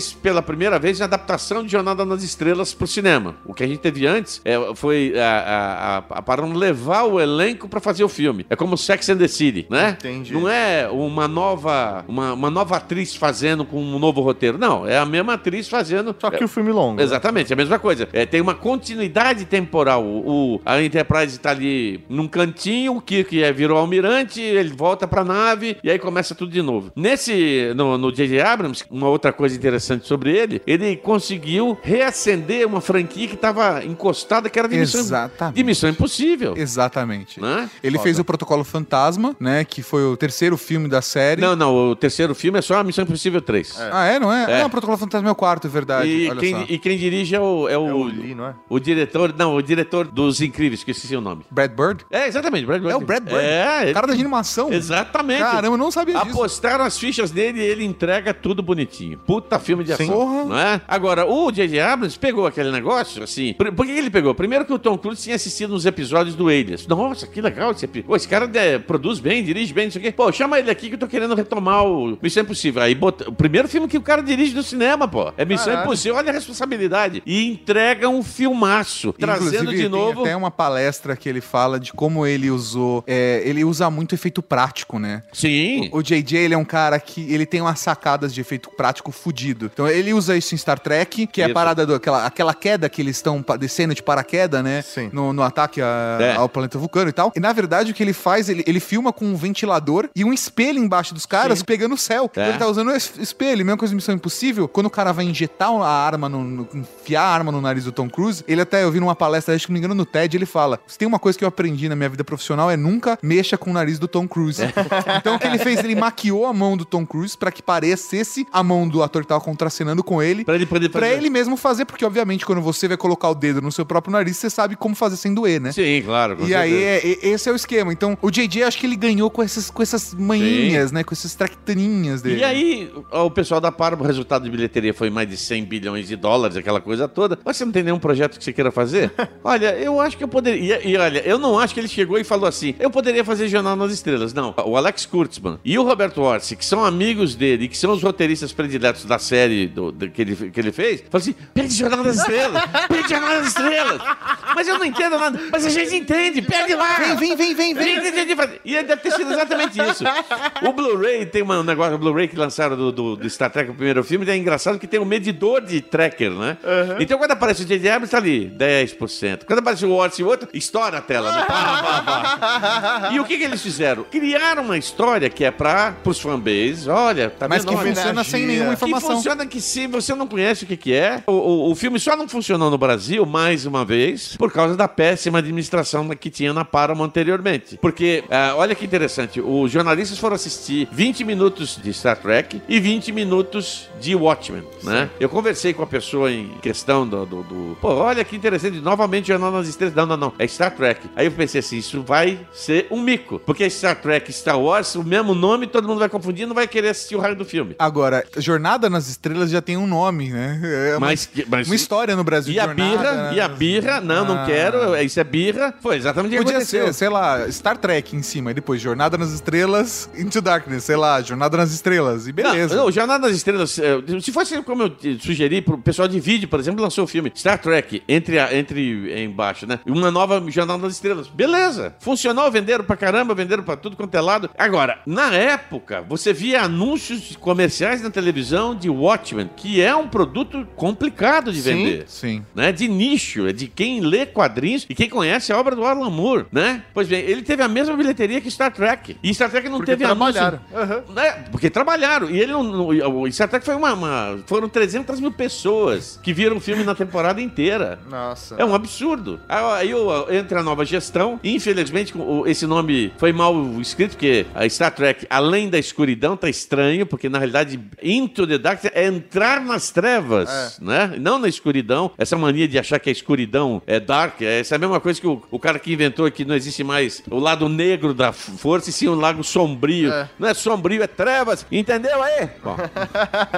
fez pela primeira vez a adaptação de Jornada nas Estrelas pro cinema. O que a gente teve antes é, foi a, a, a, a Paramount levar o elenco pra fazer o filme. É como Sex and the City, né? Entendi. Não é uma nova, uma, uma nova atriz fazendo com um novo roteiro. Não, é a mesma atriz fazendo. Só que o filme longo. Exatamente, é a mesma coisa. É, tem uma continuidade temporal. O, o- a Enterprise tá ali num cantinho, o Kirk é, virou almirante, ele volta pra nave e aí começa tudo de novo. Nesse, no J.J. Abrams, uma outra coisa interessante sobre ele, ele conseguiu reacender uma franquia que tava encostada, que era de missão, Exatamente. de missão impossível. Exatamente. Né? Ele Foda. fez o Protocolo Fantasma, né? Que foi o terceiro filme da série. Não, não, o terceiro filme é só a Missão Impossível 3. Ah, é? Não é? É. Ah, o Protocolo Fantasma é o quarto, é verdade. E Olha quem, só. e quem dirige é o, é o, É o Lee, não é? o diretor, não, o diretor dos Incríveis, que esqueci o nome. Brad Bird? É, exatamente, Brad Bird. É o Brad Bird. É, o ele- cara da animação. Exatamente. Caramba, eu não sabia disso. Apostaram as fichas dele e ele entrega tudo bonitinho. Puta filme de Sim. ação. Não é? Agora, o J.J. Abrams pegou aquele negócio, assim. Por, por que ele pegou? Primeiro que o Tom Cruise tinha assistido uns episódios do Alias. Nossa, que legal esse episódio. Pô, esse cara é, produz bem, dirige bem, não sei o quê. Pô, chama ele aqui que eu tô querendo retomar o Missão Impossível. Aí bota... o primeiro filme que o cara dirige no cinema, pô. É Missão Caralho. Impossível. Olha a responsabilidade. E entrega um filmaço. Trazendo Inclusive, de tem novo. até uma palestra que ele fala de como ele usou. é, ele usa muito efeito prático, né? Sim. O, o JJ, ele é um cara que ele tem umas sacadas de efeito prático fudido. Então ele usa isso em Star Trek, que é a Isso. parada do aquela, aquela queda que eles estão descendo de paraquedas, né? Sim. No, no ataque a- É. ao planeta Vulcano e tal. E na verdade o que ele faz, ele, ele filma com um ventilador e um espelho embaixo dos caras pegando o céu. Então É. ele tá usando esse espelho, mesma coisa de Missão Impossível. Quando o cara vai injetar a arma, no, no- enfiar a arma no nariz do Tom Cruise, ele até, eu vi numa palestra, acho que não me engano, no TED, ele fala: se tem uma coisa que eu aprendi na minha vida profissional é nunca mexa com o nariz do Tom Cruise. [laughs] então o que ele fez? Ele maquiou a mão do Tom Cruise pra que parecesse a mão do ator que tava contracenando com ele. Pra ele poder Pra fazer. ele mesmo fazer, porque obviamente quando você vai colocar o dedo no seu próprio nariz, você sabe como fazer sem doer, né? Sim, claro. E aí, certeza. é- é- esse é o esquema. Então, o JJ, acho que ele ganhou com essas, com essas manhinhas, né? Com essas tractaninhas dele. E aí, o pessoal da Parma, o resultado de bilheteria foi mais de 100 bilhões de dólares, aquela coisa toda. Mas você não tem nenhum projeto que você queira fazer? [laughs] olha, eu acho que eu poderia. E, e olha, eu não acho que ele chegou e falou assim: eu poderia fazer Jornal nas Estrelas. Não. O Alex Kurtzman e o Roberto Orsi, que são amigos dele e que são os roteiristas prediletos da série do, do- que, ele, que ele fez, falaram assim: pede Jornal das Estrelas, pede Jornal das Estrelas. Mas eu não entendo nada. Mas a gente entende, pede lá. Vem, vem, vem, vem, vem. E deve ter sido exatamente isso. O Blu-ray tem um negócio, o Blu-ray que lançaram do, do, do Star Trek, o primeiro filme, é engraçado que tem um medidor de tracker, né? Então quando aparece o J.J. Abrams, tá ali, 10%. Quando aparece o Watts e o outro, estoura a tela. Né? Pá, pá, pá. E o que, que eles fizeram? Criaram uma história que é para os fanbase. Olha, tá Mas que funciona sem nenhuma informação. Que se você não conhece o que, que é, o, o, o filme só não funcionou no Brasil, mais uma vez, por causa da péssima administração que tinha na Paramount anteriormente. Porque, ah, olha que interessante, os jornalistas foram assistir 20 minutos de Star Trek e 20 minutos de Watchmen, né? Eu conversei com a pessoa em questão do, do, do- Pô, olha que interessante, novamente Jornal nas Estrelas. Não, não, não, é Star Trek. Aí eu pensei assim, isso vai ser um mico. Porque Star Trek Star Wars, o mesmo nome, todo mundo vai confundir e não vai querer assistir o raio do filme. Agora, Jornada nas Estrelas já tem um nome, né? É uma, Mas, mas uma história no Brasil. E a Jornada, birra, né? e a birra, não, não Ah. quero, isso é birra. Foi exatamente o que Podia aconteceu. ser, sei lá, Star Trek em cima, e depois Jornada nas Estrelas, Into Darkness, sei lá, Jornada nas Estrelas, e beleza. Não, não, Jornada das Estrelas, eh, se fosse como eu sugeri pro pessoal de vídeo, por exemplo, lançou o filme Star Trek, entre, a- entre embaixo, né? Uma nova Jornada das Estrelas. Beleza. Funcionou, venderam pra caramba, venderam pra tudo quanto é lado. Agora, na época, você via anúncios comerciais na televisão de Watchmen, que é um produto complicado de Sim, vender. sim. né, de nicho, é de quem lê quadrinhos e quem conhece a obra do Alan Moore, né? Pois bem, ele teve a mesma bilheteria que Star Trek. E Star Trek não Porque teve trabalharam. anúncio. Né? Porque trabalharam. E ele não, não- o Star Trek foi uma, uma- Foram 300 mil pessoas que viram o filme na temporada inteira. Nossa. É um absurdo. Aí entra a nova gestão. e, Infelizmente, esse nome foi mal escrito, porque a Star Trek, além da escuridão, tá estranho, porque na realidade, Into the Dark é entrar nas trevas, né? Não na escuridão. Essa mania de achar que a escuridão é dark, é essa é a mesma coisa que o, o cara que inventou que não existe mais o lado negro da força, e sim o lado sombrio. É. Não é sombrio, é trevas. Entendeu aí? Bom, [laughs]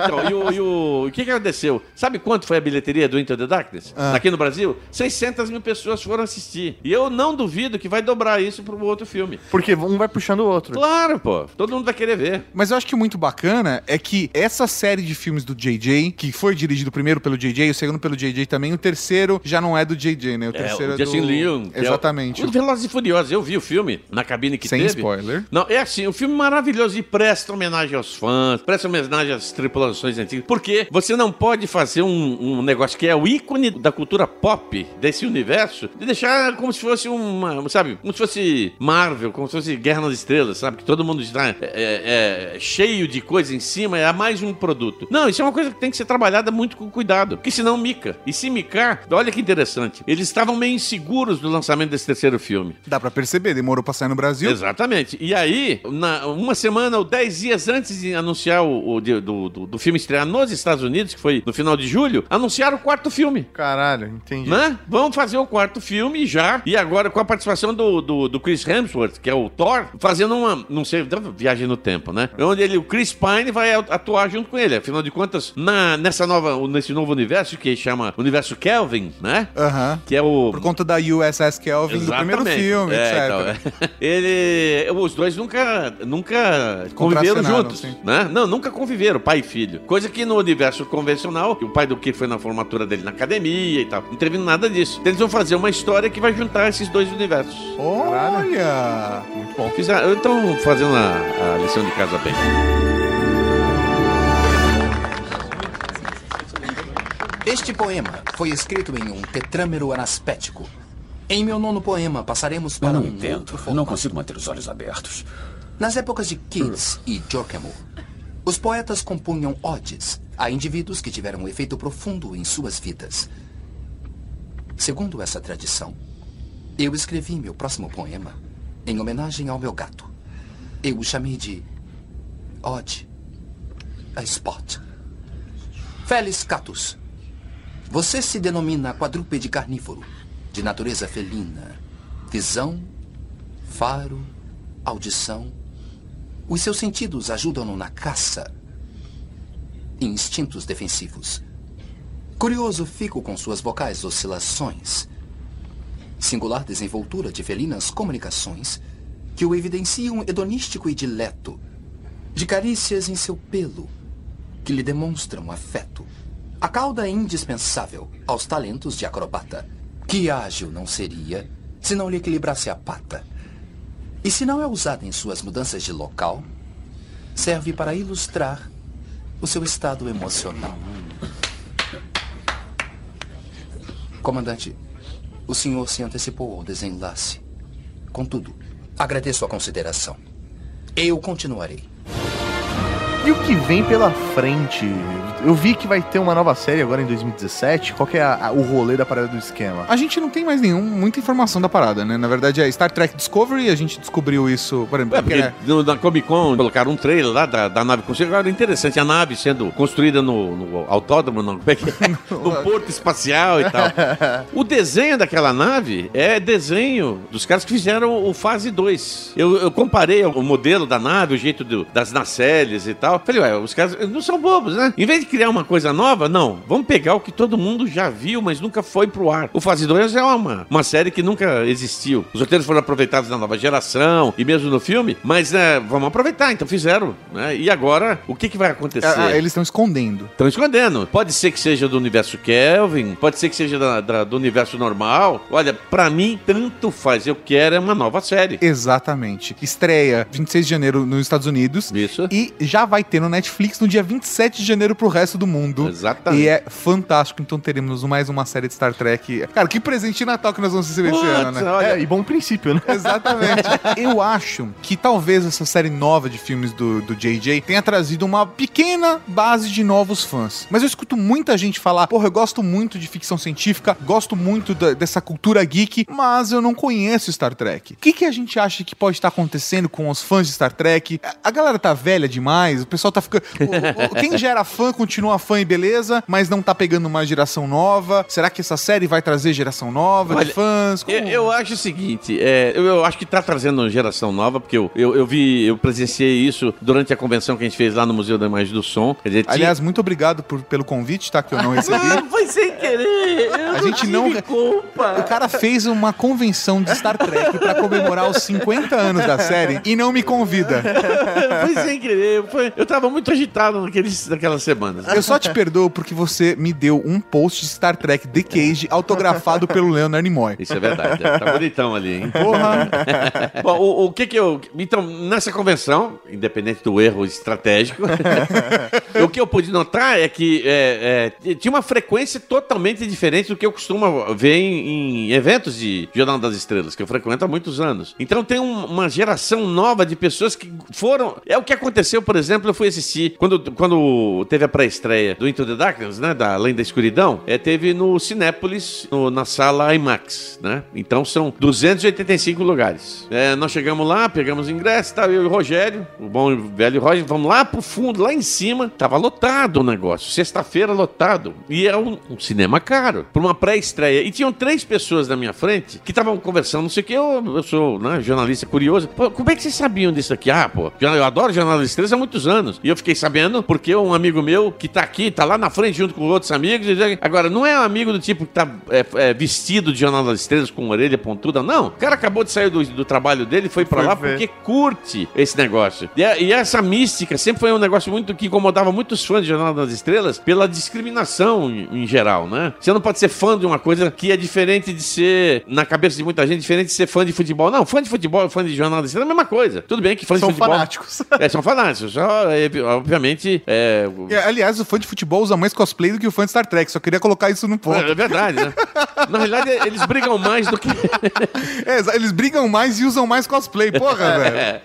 então, e o, e o- o que, que aconteceu? Sabe quanto foi a bilheteria do Into the Darkness? Ah. Aqui no Brasil? 600 mil pessoas foram assistir. E eu não duvido que vai dobrar isso pro outro filme. Porque um vai puxando o outro. Claro, pô. Todo mundo vai querer ver. Mas eu acho que muito bacana é que essa série de filmes do JJ, que foi dirigido primeiro pelo JJ, o segundo pelo JJ também, o terceiro já não é do JJ, né? O terceiro o é, Justin do... Leung. que é o- Exatamente. O Velozes e Furiosos. Eu vi o filme na cabine que Sem teve. spoiler. Não, é assim, o filme maravilhoso e presta homenagem aos fãs, presta homenagem às tripulações antigas, porque você não pode fazer um, um negócio que é o ícone da cultura pop desse universo e deixar como se fosse uma, sabe, como se fosse Marvel, como se fosse Guerra nas Estrelas, sabe, que todo mundo está é, é, é, cheio de coisa em cima, é mais um produto. Não, isso é uma coisa que tem que ser trabalhada muito com cuidado, porque senão mica. E se micar, olha que interessante, eles estavam meio inseguros do lançamento desse terceiro filme. Dá pra perceber, demorou pra sair no Brasil. Exatamente. E aí, na- uma semana ou dez dias antes de anunciar o, o- de- do, do, do filme estrear nos Estados Unidos, que foi no final de julho, anunciaram o quarto filme. Caralho, entendi. Né? Vamos fazer o quarto filme já. E agora com a participação do, do, do Chris Hemsworth, que é o Thor, fazendo uma, não sei, viagem no tempo, né? Onde ele, o Chris Pine vai atuar junto com ele. Afinal de contas, na, nessa nova, nesse novo universo que chama Universo Kelvin, né? Aham. Que é o. Por conta da USS Kelvin do primeiro Exatamente. filme, É, etc. então, [laughs] ele, os dois nunca, nunca conviveram juntos, sim. né? Não, nunca conviveram, pai e filho. Coisa que no universo convencional, o pai do Kirk foi na formatura dele na academia e tal. Não teve nada disso. Então, eles vão fazer uma história que vai juntar esses dois universos. Olha! Muito bom. Então, fazendo a, a lição de casa bem. Este poema foi escrito em um tetrâmero anaspético. Em meu nono poema, passaremos Eu para não um entendo. Eu não consigo manter os olhos abertos. Nas épocas de Keats e Jorkemo, os poetas compunham odes a indivíduos que tiveram um efeito profundo em suas vidas. Segundo essa tradição, eu escrevi meu próximo poema em homenagem ao meu gato. Eu o chamei de Ode a Spot. Felis Catus. Você se denomina quadrúpede carnívoro, de natureza felina. Visão, faro, audição. Os seus sentidos ajudam-no na caça. Instintos defensivos. Curioso fico com suas vocais oscilações. Singular desenvoltura de felinas comunicações que o evidenciam hedonístico e dileto. De carícias em seu pelo que lhe demonstram afeto. A cauda é indispensável aos talentos de acrobata. Que ágil não seria se não lhe equilibrasse a pata. E se não é usada em suas mudanças de local, serve para ilustrar o seu estado emocional. Comandante, o senhor se antecipou ao desenlace. Contudo, agradeço a consideração. Eu continuarei. E o que vem pela frente? Eu vi que vai ter uma nova série agora em 2017. Qual que é a- a- o rolê da parada do esquema? A gente não tem mais nenhum, muita informação da parada, né? Na verdade é Star Trek Discovery, a gente descobriu isso, por exemplo, É, porque, no- na Comic Con colocaram um trailer lá da, da nave consigo. Agora, interessante, a nave sendo construída no, no autódromo, não, como é que é? [laughs] no porto espacial e tal. [laughs] O desenho daquela nave é desenho dos caras que fizeram o Fase 2. Eu, eu comparei o modelo da nave, o jeito do- das nacelles e tal. Falei, ué, os caras não são bobos, né? Em vez de criar uma coisa nova, não. Vamos pegar o que todo mundo já viu, mas nunca foi pro ar. O 2 é uma, uma série que nunca existiu. Os roteiros foram aproveitados na nova geração e mesmo no filme, mas né, vamos aproveitar, então fizeram. Né? E agora, o que, que vai acontecer? ah, eles estão escondendo. Estão escondendo. Pode ser que seja do universo Kelvin, pode ser que seja da- da- do universo normal. Olha, pra mim, tanto faz. Eu quero é uma nova série. Exatamente. Estreia 26 de janeiro nos Estados Unidos. Isso. E já vai ter no Netflix no dia 27 de janeiro pro resto do mundo. Exatamente. E é fantástico. Então teremos mais uma série de Star Trek. Cara, que presente de Natal que nós vamos receber esse Putz, ano, né? olha- É, e bom princípio, né? Exatamente. [laughs] Eu acho que talvez essa série nova de filmes do, do JJ tenha trazido uma pequena base de novos fãs. Mas eu escuto muita gente falar, porra, eu gosto muito de ficção científica, gosto muito da- dessa cultura geek, mas eu não conheço Star Trek. O que, que a gente acha que pode estar acontecendo com os fãs de Star Trek? A- A galera tá velha demais, o pessoal tá ficando. o- o- Quem já era fã continua fã e beleza, mas não tá pegando uma geração nova. Será que essa série vai trazer geração nova de Olha, fãs? Como- Eu, eu acho o seguinte, é, eu, eu acho que tá trazendo geração nova, porque eu, eu, eu vi, eu presenciei isso durante a convenção que a gente fez lá no Museu da Imagem do Som. Dizer, tinha- Aliás, muito obrigado por- pelo convite, tá? Que eu não [laughs] recebi. Não, foi sem querer. eu A gente não. culpa. O cara fez uma convenção de Star Trek pra comemorar os 50 anos da série e não me convida. Foi sem querer. Foi- eu tava muito agitado naqueles, naquelas Eu só te [laughs] perdoo porque você me deu um post de Star Trek The Cage autografado pelo Leonard Nimoy. Isso é verdade. é. Tá bonitão ali, hein? Porra! [laughs] Bom, o, o que que eu... Então, nessa convenção, independente do erro estratégico, [laughs] o que eu pude notar é que é, é, tinha uma frequência totalmente diferente do que eu costumo ver em, em eventos de Jornal das Estrelas, que eu frequento há muitos anos. Então tem um- uma geração nova de pessoas que foram... É o que aconteceu, por exemplo, eu fui assistir, quando, quando teve a pré-estreia do Into the Darkness, né, da Além da Escuridão, é, teve no Cinépolis, no- na sala IMAX, né? Então são 285 lugares. É, nós chegamos lá, pegamos o ingresso, tá, eu e o Rogério, o bom e velho Rogério, vamos lá pro fundo, lá em cima, tava lotado o negócio, sexta-feira lotado. E é um, um cinema caro, por uma pré-estreia. E tinham três pessoas na minha frente que estavam conversando, não sei o que, eu, eu sou né, jornalista curioso. Pô, como é que vocês sabiam disso aqui? Ah, pô, eu adoro Jornal das Estrelas há muitos anos. E eu fiquei sabendo porque um amigo meu que tá aqui, tá lá na frente junto com outros amigos. e- Agora, não é um amigo do tipo que tá é, é, vestido de Jornal das Estrelas com orelha pontuda, não. O cara acabou de sair do, do trabalho dele, foi pra Foi lá ver. porque curte esse negócio. E, a- e essa mística sempre foi um negócio muito que incomodava muitos fãs de Jornal das Estrelas pela discriminação em, em geral, né? Você não pode ser fã de uma coisa que é diferente de ser, na cabeça de muita gente, diferente de ser fã de futebol. Não, fã de futebol, fã de jornal, isso é a mesma coisa. Tudo bem que fã São de futebol... fanáticos. [laughs] É, são fanáticos. Só, é, obviamente, é... E, aliás, o fã de futebol usa mais cosplay do que o fã de Star Trek. Só queria colocar isso no ponto. É verdade, né? Na realidade, eles brigam mais do que... [laughs] É, eles brigam mais e usam mais cosplay. Porra, velho. É.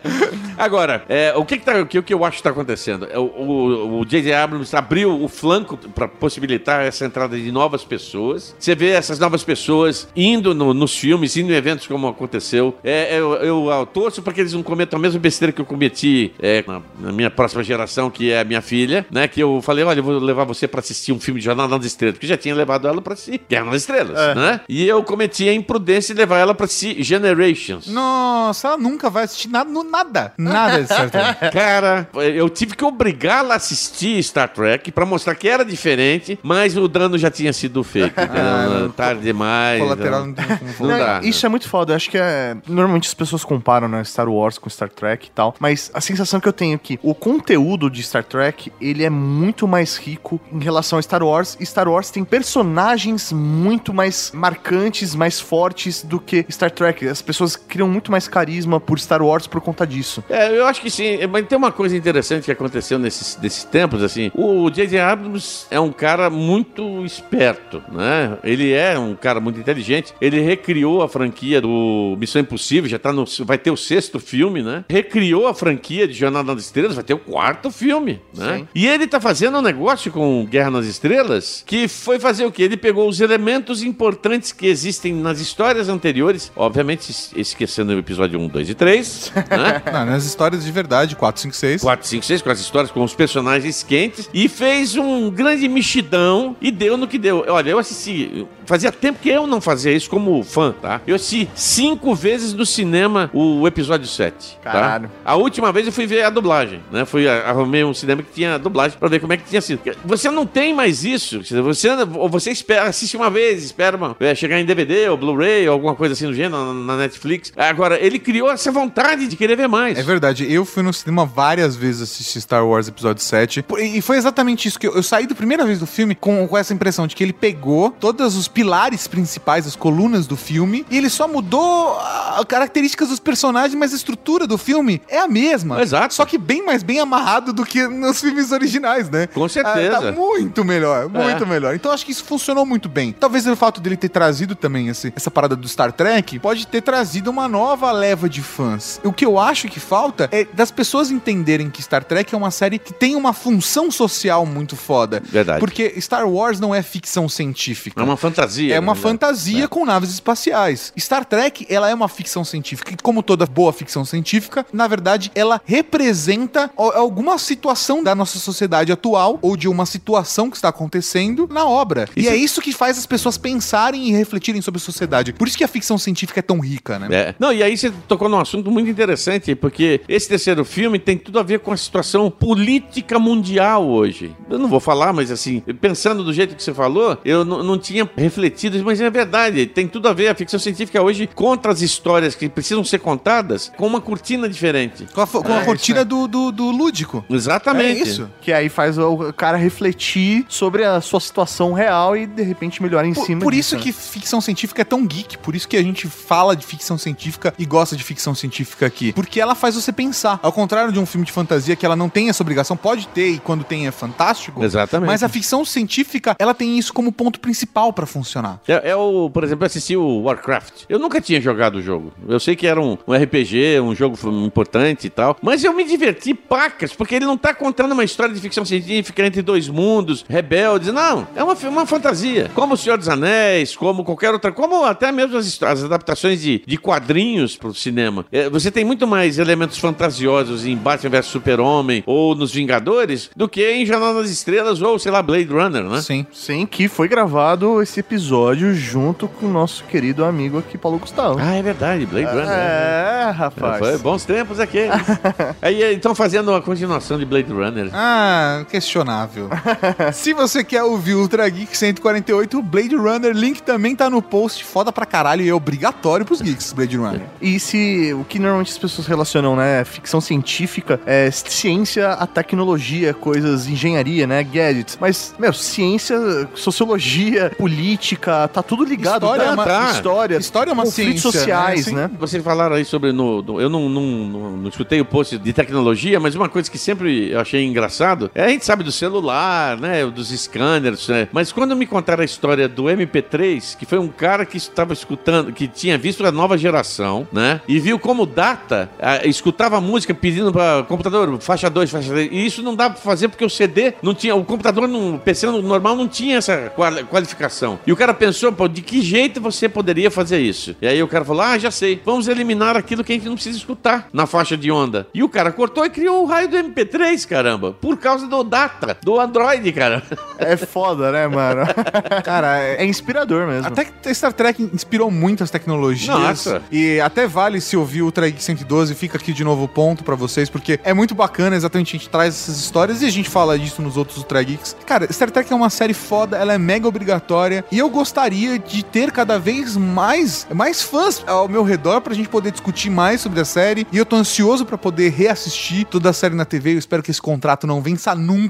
Agora, é, o, que, que, tá, o, que, o que eu acho que está acontecendo? É, O, J.J. Abrams abriu o flanco para possibilitar essa entrada de novas pessoas. Você vê essas novas pessoas indo no- nos filmes, indo em eventos como aconteceu. É, eu, eu, eu torço para que eles não cometam a mesma besteira que eu cometi é, na, na minha próxima geração, que é a minha filha, né? Que eu falei, olha, eu vou levar você para assistir um filme de Jornal nas Estrelas, porque já tinha levado ela para assistir Guerra nas Estrelas, É. né? E eu cometi a imprudência de levar ela para assistir Generations. Nossa, ela nunca vai assistir nada, nada. Nada de Star Trek. [laughs] Cara, eu tive que obrigá-la a assistir Star Trek pra mostrar que era diferente, mas o dano já tinha sido feito. [laughs] entendeu? Tarde demais. Colateral então. não [laughs] Não dá. Isso é muito foda. Eu acho que é. Normalmente as pessoas comparam né, Star Wars com Star Trek e tal. Mas a sensação que eu tenho é que o conteúdo de Star Trek ele é muito mais rico em relação a Star Wars. E Star Wars tem personagens muito mais marcantes, mais fortes do que Star Trek. As pessoas criam muito mais carisma por Star Wars por conta disso. É, eu acho que sim, mas tem uma coisa interessante que aconteceu nesses, nesses tempos, assim. O J.J. Abrams é um cara muito esperto, né? Ele é um cara muito inteligente. Ele recriou a franquia do Missão Impossível, já tá no, vai ter o sexto filme, né? Recriou a franquia de Jornada nas Estrelas, vai ter o quarto filme, né? Sim. E ele tá fazendo um negócio com Guerra nas Estrelas que foi fazer o quê? Ele pegou os elementos importantes que existem nas histórias anteriores, obviamente es- esquecendo o episódio 1, 2 e 3, né? [laughs] Não, nas histórias de verdade, 4, 5, 6. 4, 5, 6, com as histórias, com os personagens quentes, e fez um grande mexidão e deu no que deu. Olha, eu assisti, fazia tempo que eu não fazia isso como fã, tá? Eu assisti cinco vezes no cinema o episódio 7. Caralho. Tá? A última vez eu fui ver a dublagem, né? Fui, arrumei um cinema que tinha dublagem pra ver como é que tinha sido. Você não tem mais isso. Você, ou você espera, assiste uma vez, espera uma, é, chegar em DVD ou Blu-ray ou alguma coisa assim do gênero na, na Netflix. Agora, ele criou essa vontade de querer ver mais. É verdade, eu fui no cinema várias vezes assistir Star Wars Episódio 7. Por- E foi exatamente isso que eu, eu saí da primeira vez do filme com, com essa impressão de que ele pegou todos os pilares principais, as colunas do filme, e ele só mudou a características dos personagens, mas a estrutura do filme é a mesma. Exato. Só que bem mais bem amarrado do que nos filmes originais, né? Com certeza. Ah, tá muito melhor, muito É. melhor. Então acho que isso funcionou muito bem. Talvez o fato dele ter trazido também esse- essa parada do Star Trek pode ter trazido uma nova leva de fãs. O que eu acho que falta é das pessoas entenderem que Star Trek é uma série que tem uma função social muito foda. Verdade. Porque Star Wars não é ficção científica. É uma fantasia. É uma né? fantasia com naves espaciais. Star Trek, ela é uma ficção científica. E como toda boa ficção científica, na verdade, ela representa alguma situação da nossa sociedade atual ou de uma situação que está acontecendo na obra. E Isso- é isso que faz as pessoas pensarem e refletirem sobre a sociedade. Por isso que a ficção científica é tão rica, né? É. Não, e aí você tocou num assunto muito interessante, porque esse terceiro filme tem tudo a ver com a situação política mundial hoje. Eu não vou falar, mas assim, pensando do jeito que você falou, eu não tinha refletido, mas é verdade, tem tudo a ver. A ficção científica hoje conta as histórias que precisam ser contadas com uma cortina diferente. Com a, com a É, cortina do, do, do lúdico. Exatamente. É isso. Que aí faz o cara refletir sobre a sua situação real e de repente melhorar em Por, cima por disso, isso né? que ficção científica é tão geek, por isso que a gente fala de ficção científica e gosta de ficção científica aqui. Porque ela faz você pensar. Ao contrário de um filme de fantasia que ela não tem essa obrigação, pode ter e quando tem é fantástico. Exatamente. Mas a ficção científica, ela tem isso como ponto principal pra funcionar. É, é o, por exemplo, eu assisti o Warcraft. Eu nunca tinha jogado o jogo. Eu sei que era um, um RPG, um jogo importante e tal. Mas eu me diverti pacas, porque ele não tá contando uma história de ficção científica entre dois mundos, rebeldes. Não, é uma, uma fantasia. Como o Senhor dos Anéis, como qualquer outra. Como até mesmo as, as adaptações de, de quadrinhos pro cinema. É, você tem muito mais elementos fantasiosos em Batman vs Super-Homem ou nos Vingadores do que em Jornal das Estrelas ou, sei lá, Blade Runner, né? Sim. Sim, que foi gravado esse episódio junto com o nosso querido amigo aqui, Paulo Gustavo. Ah, é verdade, Blade Runner. É, rapaz. Foi bons tempos aqueles. [laughs] Aí então fazendo uma continuação de Blade Runner. Ah, questionável. [laughs] Se você quer ouvir Ultra Geek 148, o Blade Runner, link também tá no post, foda pra caralho e é obrigatório pros geeks, Blade Runner. E se o que normalmente as pessoas relacionam né? Ficção científica, é ciência, a tecnologia, coisas, engenharia, né? Gadgets. Mas, meu, ciência, sociologia, política, tá tudo ligado. História tá? é uma- Tá. história, história é uma conflitos ciência, sociais, né? né? Vocês falaram aí sobre. No, no- eu não, não, não, não escutei o post de tecnologia, mas uma coisa que sempre eu achei engraçado é a gente sabe do celular, né? Dos scanners, né? Mas quando me contaram a história do MP3, que foi um cara que estava escutando, que tinha visto a nova geração, né? E viu como data, ah, escutava música pedindo para computador, faixa 2, faixa 3. E isso não dá pra fazer porque o CD não tinha. O computador, o PC normal não tinha essa quali- qualificação. E o cara pensou, pô, de que jeito você poderia fazer isso? E aí o cara falou: ah, já sei, vamos eliminar aquilo que a gente não precisa escutar na faixa de onda. E o cara cortou e criou o raio do MP3, caramba, por causa do data, do Android, cara. É foda, né, mano? [laughs] Cara, é inspirador mesmo. Até que Star Trek inspirou muitas tecnologias. Nossa. E até vale se ouvir o Geek 112, fica aqui de novo o ponto pra vocês, porque é muito bacana, exatamente, a gente traz essas histórias e a gente fala disso nos outros Ultra Geeks. Cara, Star Trek é uma série foda, ela é mega obrigatória e eu gostaria de ter cada vez mais, mais fãs ao meu redor pra gente poder discutir mais sobre a série. E eu tô ansioso pra poder reassistir toda a série na TV. Eu espero que esse contrato não vença nunca.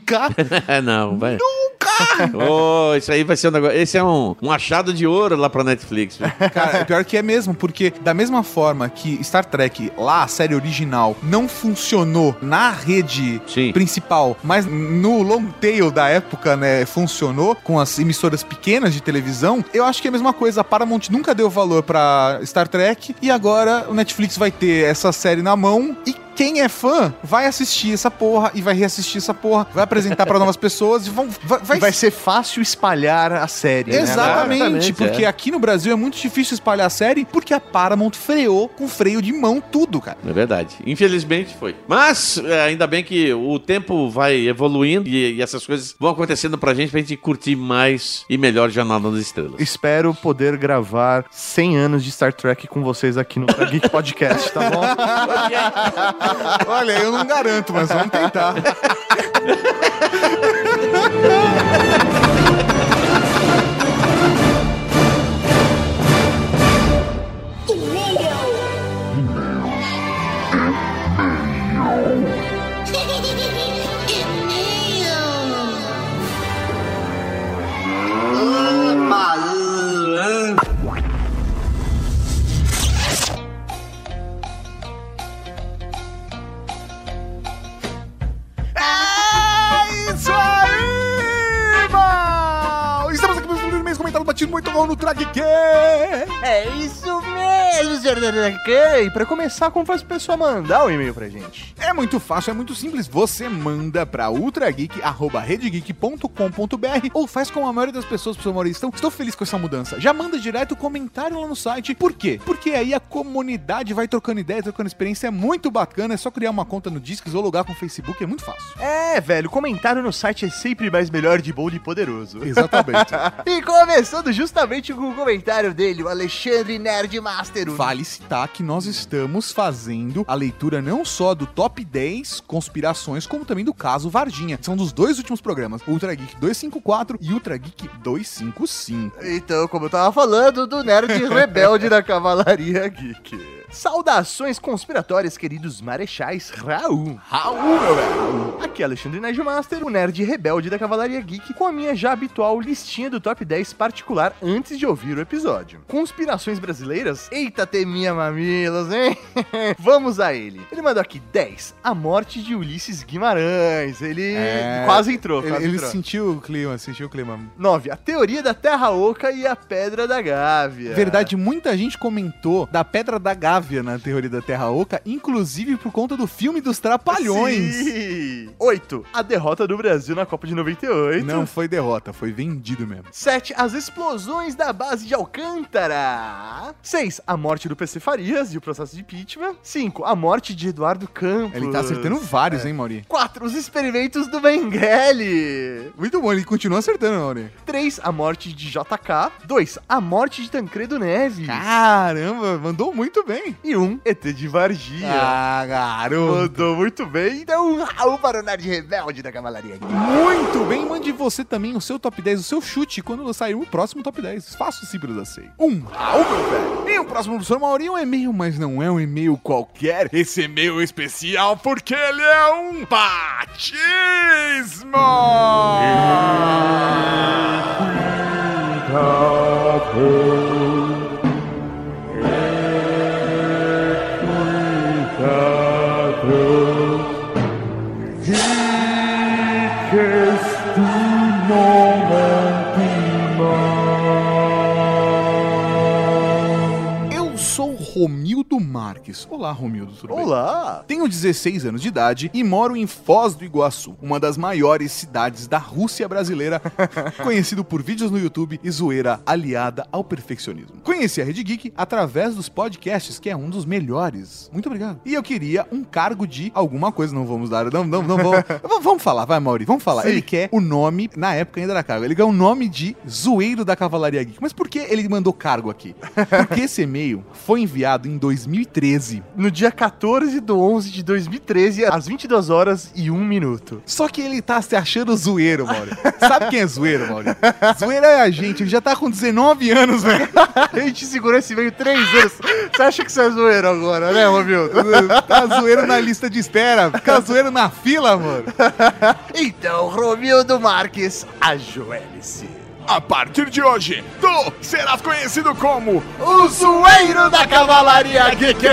[laughs] não, vai. Nunca! [laughs] oh, isso aí vai ser um negócio. Esse é um, um achado de ouro lá pra Netflix. viu? [laughs] Cara, é pior que é mesmo, porque da mesma forma que Star Trek, lá, a série original, não funcionou na rede principal, mas no long tail da época, né, funcionou com as emissoras pequenas de televisão, eu acho que é a mesma coisa. A Paramount nunca deu valor pra Star Trek e agora o Netflix vai ter essa série na mão e quem é fã vai assistir essa porra e vai reassistir essa porra, vai apresentar pra novas pessoas e vão, vai, vai Vai ser fácil espalhar a série. né? Exatamente, Exatamente, porque é. aqui no Brasil é muito difícil espalhar a série porque a Paramount freou com freio de mão tudo, cara. É verdade. Infelizmente foi. Mas é, ainda bem que o tempo vai evoluindo e, e essas coisas vão acontecendo pra gente, pra gente curtir mais e melhor Jornada nas Estrelas. Espero poder gravar 100 anos de Star Trek com vocês aqui no Geek Podcast, tá bom? [laughs] Olha, eu não garanto, mas vamos tentar. É Track É isso mesmo, Zerdaracan. E pra começar, como faz o pessoal mandar um e-mail pra gente? É muito fácil, é muito simples. Você manda pra ultrageek.redgeek.com.br ou faz como a maioria das pessoas, pessoal Maurício. Então, estou feliz com essa mudança. Já manda direto o comentário lá no site. Por quê? Porque aí a comunidade vai trocando ideia, trocando experiência. É muito bacana. É só criar uma conta no Disques ou logar com o Facebook. É muito fácil. É, velho, comentário no site é sempre mais melhor de bom e poderoso. Exatamente. [laughs] e começando justamente com o comentário dele, o Alexandre Nerdmaster. Vale citar que nós estamos fazendo a leitura não só do top 10 conspirações, como também do caso Vardinha. São dos dois últimos programas, Ultra Geek 254 e Ultra Geek 255. Então, como eu tava falando, do nerd rebelde da Cavalaria Geek. Saudações conspiratórias, queridos marechais Raul. Raul, meu velho. Aqui é Alexandre Nerdmaster, o nerd rebelde da Cavalaria Geek, com a minha já habitual listinha do top 10 particular antes de ouvir o episódio. Conspirações brasileiras? Eita, teminha mamilos, hein? [laughs] Vamos a ele. Ele mandou aqui 10. A morte de Ulisses Guimarães. Ele quase entrou, Ele, quase ele entrou. sentiu o clima, sentiu o clima. 9. A teoria da Terra Oca e a Pedra da Gávea. Verdade, muita gente comentou da Pedra da Gávea na teoria da Terra Oca, inclusive por conta do filme dos Trapalhões. Sim. 8. A derrota do Brasil na Copa de 98. Não foi derrota, foi vendido mesmo. 7. As explosões da base de Alcântara. 6. A morte do PC Farias e o processo de impeachment. 5. A morte de Eduardo Campos. Ele tá acertando vários, hein, Mauri? 4. Os experimentos do Mengele. Muito bom, ele continua acertando, Mauri. 3. A morte de JK. 2. A morte de Tancredo Neves. Caramba, mandou muito bem? E um ET de Varginha. Ah, garoto. Mandou muito bem. Então, um Raul para o Nerd Rebelde da Cavalaria. Muito bem, mande você também o seu top 10, o seu chute quando sair o próximo top 10. Faço simples assim. Um, Raul, meu velho. E o próximo professor Mauri é um e-mail, mas não é um e-mail qualquer. Esse e-mail é especial porque ele é um batismo! Romildo Marques. Olá, Romildo, tudo bem? Olá. Tenho 16 anos de idade e moro em Foz do Iguaçu, uma das maiores cidades da Rússia brasileira, [laughs] conhecido por vídeos no YouTube e zoeira aliada ao perfeccionismo. Conheci a Rede Geek através dos podcasts, que é um dos melhores. Muito obrigado. E eu queria um cargo de alguma coisa, não vamos dar, não, não, não vamos. [laughs] vamos- falar, vai, Mauri, vamos falar. Sim. Ele quer o nome, na época ainda era cargo, ele quer o nome de zoeiro da Cavalaria Geek. Mas por que ele mandou cargo aqui? [laughs] Porque esse e-mail foi enviado em 2013. No dia 14 de 11 de 2013, às 22 horas e 1 minuto. Só que ele tá se achando zoeiro, Mauri. [laughs] Sabe quem é zoeiro, Mauri? Zoeiro é a gente, ele já tá com 19 anos, velho. [laughs] A gente segurou esse meio 3 anos. Você acha que você é zoeiro agora, né, Romildo? [laughs] Tá zoeiro na lista de espera, fica zoeiro na fila, mano. Então, Romildo Marques, ajoelhe-se. A partir de hoje, tu serás conhecido como O zoeiro da Cavalaria Geek!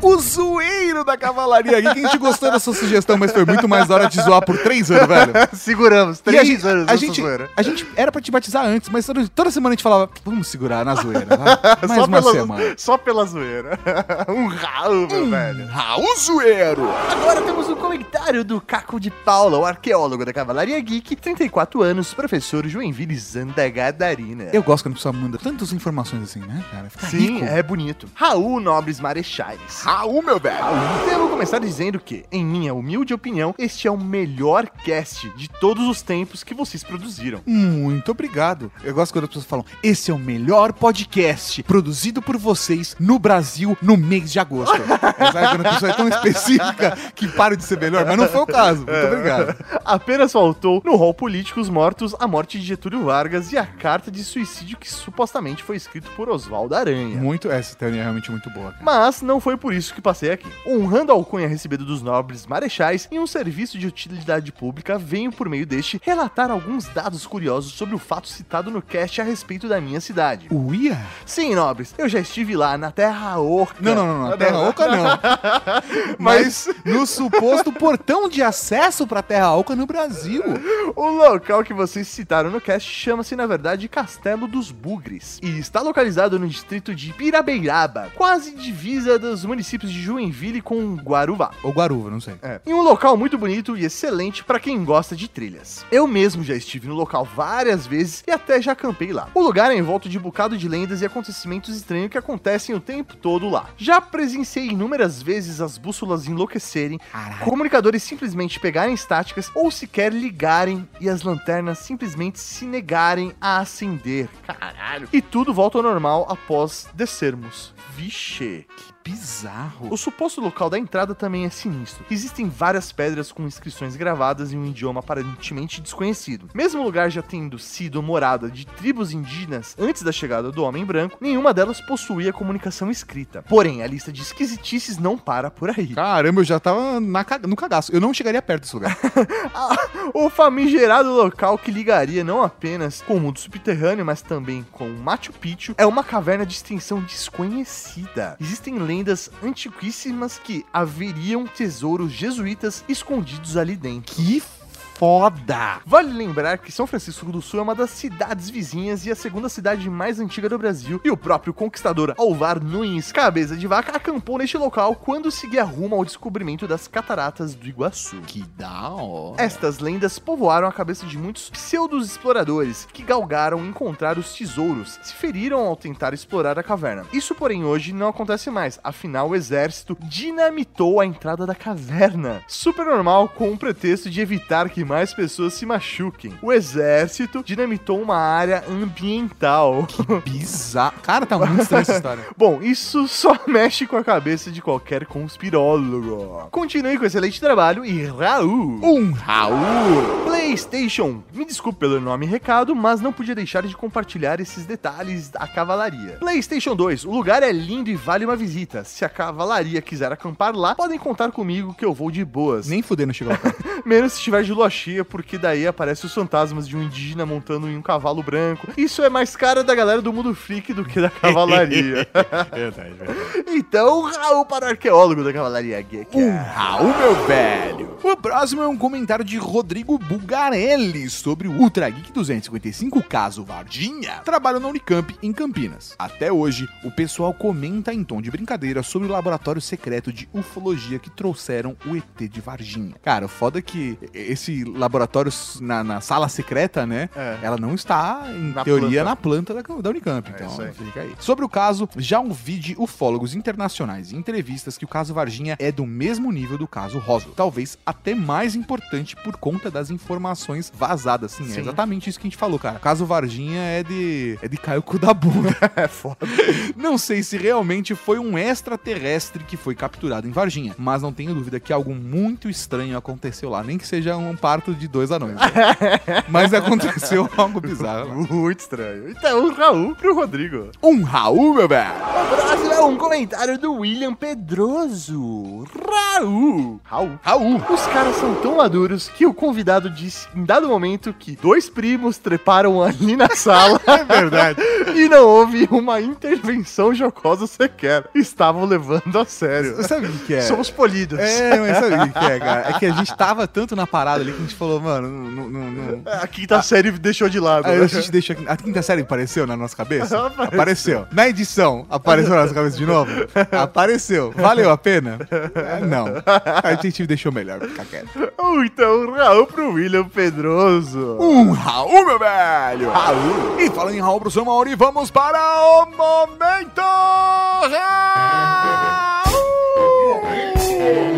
O zoeiro da Cavalaria Geek. A gente gostou da sua sugestão, mas foi muito mais hora de zoar por 3 anos, velho. [laughs] Seguramos, E 3 a gente, anos a gente, zoeira. a gente era pra te batizar antes, mas toda, toda semana a gente falava, vamos segurar na zoeira, vai. [laughs] Mais só, uma pela, semana. só pela zoeira. [laughs] um Raul, meu velho. Raul Zoeiro! Agora temos um comentário do Caco de Paula, o arqueólogo da Cavalaria Geek, 34 anos, professor Joinville Zanda Gadarina. Eu gosto quando a pessoa manda tantas informações assim, né, cara? Fica Sim, rico. é bonito. Raul Nobres Marechais. Raul, meu velho! Devo começar dizendo que, em minha humilde opinião, este é o melhor cast de todos os tempos que vocês produziram. Muito obrigado. Eu gosto quando as pessoas falam: esse é o melhor podcast produzido por vocês no Brasil no mês de agosto. É, Sabe quando a pessoa é tão específica que para de ser melhor? Mas não foi o caso. Muito obrigado. Apenas faltou no rol Políticos Mortos a morte de Getúlio Vargas e a carta de suicídio que supostamente foi escrito por Oswaldo Aranha. Muito, essa teoria é realmente muito boa. cara. Mas não foi por isso que passei aqui. Honrando a alcunha recebida dos nobres marechais em um serviço de utilidade pública, venho por meio deste relatar alguns dados curiosos sobre o fato citado no cast a respeito da minha cidade. Uia? Sim, nobres, eu já estive lá na Terra Oca. Não, não, não, não. Terra Oca não. [laughs] Mas no suposto portão de acesso pra Terra Oca no Brasil. O local que vocês citaram no cast chama-se, na verdade, Castelo dos Bugres. E está localizado no distrito de Pirabeiraba, quase divisa dos municípios de Joinville com Guaruvá. Ou Guaruva, não sei. É. Em um local muito bonito e excelente para quem gosta de trilhas. Eu mesmo já estive no local várias vezes e até já acampei lá. O lugar é envolto de bocado de lendas e acontecimentos estranhos que acontecem o tempo todo lá. Já presenciei inúmeras vezes as bússolas enlouquecerem, comunicadores simplesmente pegarem estáticas ou sequer ligarem e as lanternas simplesmente se negarem a acender. Caralho. E tudo volta ao normal após descermos. Vixe. Bizarro. O suposto local da entrada também é sinistro. Existem várias pedras com inscrições gravadas em um idioma aparentemente desconhecido. Mesmo o lugar já tendo sido morada de tribos indígenas antes da chegada do homem branco, nenhuma delas possuía comunicação escrita. Porém, a lista de esquisitices não para por aí. Caramba, eu já tava na no cagaço. Eu não chegaria perto desse lugar. [laughs] O famigerado local que ligaria não apenas com o mundo subterrâneo, mas também com Machu Picchu, é uma caverna de extensão desconhecida. Existem lendas antiquíssimas que haveriam tesouros jesuítas escondidos ali dentro. Que foda! Vale lembrar que São Francisco do Sul é uma das cidades vizinhas e a segunda cidade mais antiga do Brasil. E o próprio conquistador Alvar Nunes, cabeça de vaca, acampou neste local quando seguia rumo ao descobrimento das cataratas do Iguaçu. Que da hora. Estas lendas povoaram a cabeça de muitos pseudos-exploradores que galgaram encontrar os tesouros, se feriram ao tentar explorar a caverna. Isso, porém, hoje não acontece mais, afinal o exército dinamitou a entrada da caverna. Super normal, com o pretexto de evitar que mais pessoas se machuquem. O exército dinamitou uma área ambiental. [laughs] Bizarro. Cara, tá muito estranha essa história. [laughs] Bom, isso só [laughs] mexe com a cabeça de qualquer conspirólogo. Continue com excelente trabalho e Raul. Um Raul. PlayStation. Me desculpe pelo nome e recado, mas não podia deixar de compartilhar esses detalhes da cavalaria. PlayStation 2. O lugar é lindo e vale uma visita. Se a cavalaria quiser acampar lá, podem contar comigo que eu vou de boas. Nem fudendo chegou lá. Menos se estiver de lua porque daí aparecem os fantasmas de um indígena montando em um cavalo branco. Isso é mais cara da galera do mundo freak do que da cavalaria. [laughs] verdade, verdade. Então, Raul para o arqueólogo da cavalaria geek. Um Raul, meu velho. O próximo é um comentário de Rodrigo Bugarelli sobre o Ultra Geek 255 caso Vardinha. Trabalho na Unicamp em Campinas. Até hoje, o pessoal comenta em tom de brincadeira sobre o laboratório secreto de ufologia que trouxeram o ET de Varginha. Cara, o foda é que esse laboratório na, na sala secreta, né? É. Ela não está, em Na teoria, planta. na planta da, da Unicamp. É Então, aí. fica aí. Sobre o caso, já ouvi de ufólogos internacionais e entrevistas que o caso Varginha é do mesmo nível do caso Roswell. Talvez até mais importante por conta das informações vazadas. Sim, é Sim. exatamente isso que a gente falou, cara. O caso Varginha é de. é de cair o cu da bunda. [laughs] É foda. Não sei se realmente foi um extraterrestre que foi capturado em Varginha, mas não tenho dúvida que algo muito estranho aconteceu lá. Nem que seja um parto de dois anões. [laughs] mas aconteceu [laughs] algo bizarro. Muito estranho. Então, Raul pro Rodrigo. Um Raul, meu velho! O próximo é um comentário do William Pedroso. Raul. Raul. Raul. Os caras são tão maduros que o convidado disse em dado momento que dois primos treparam ali na sala. [laughs] É verdade. e não houve uma intervenção jocosa sequer. Estavam levando a sério. Sabe o que é? Somos polidos. É, mas sabe o que é, cara? É que a gente tava tanto na parada ali que a gente falou, mano, não. não, não... A quinta série deixou de lado. Aí né? a gente deixou. A quinta série apareceu na nossa cabeça? [laughs] Apareceu. Apareceu. Na edição, apareceu na nossa cabeça de novo? [laughs] Apareceu. Valeu a pena? É, Não. A gente deixou melhor ficar quieto. Ou então, Raul pro William Pedroso. Um Raul, meu velho! Raul. E falando em Raul pro seu Mauri, vamos para o Momento Tem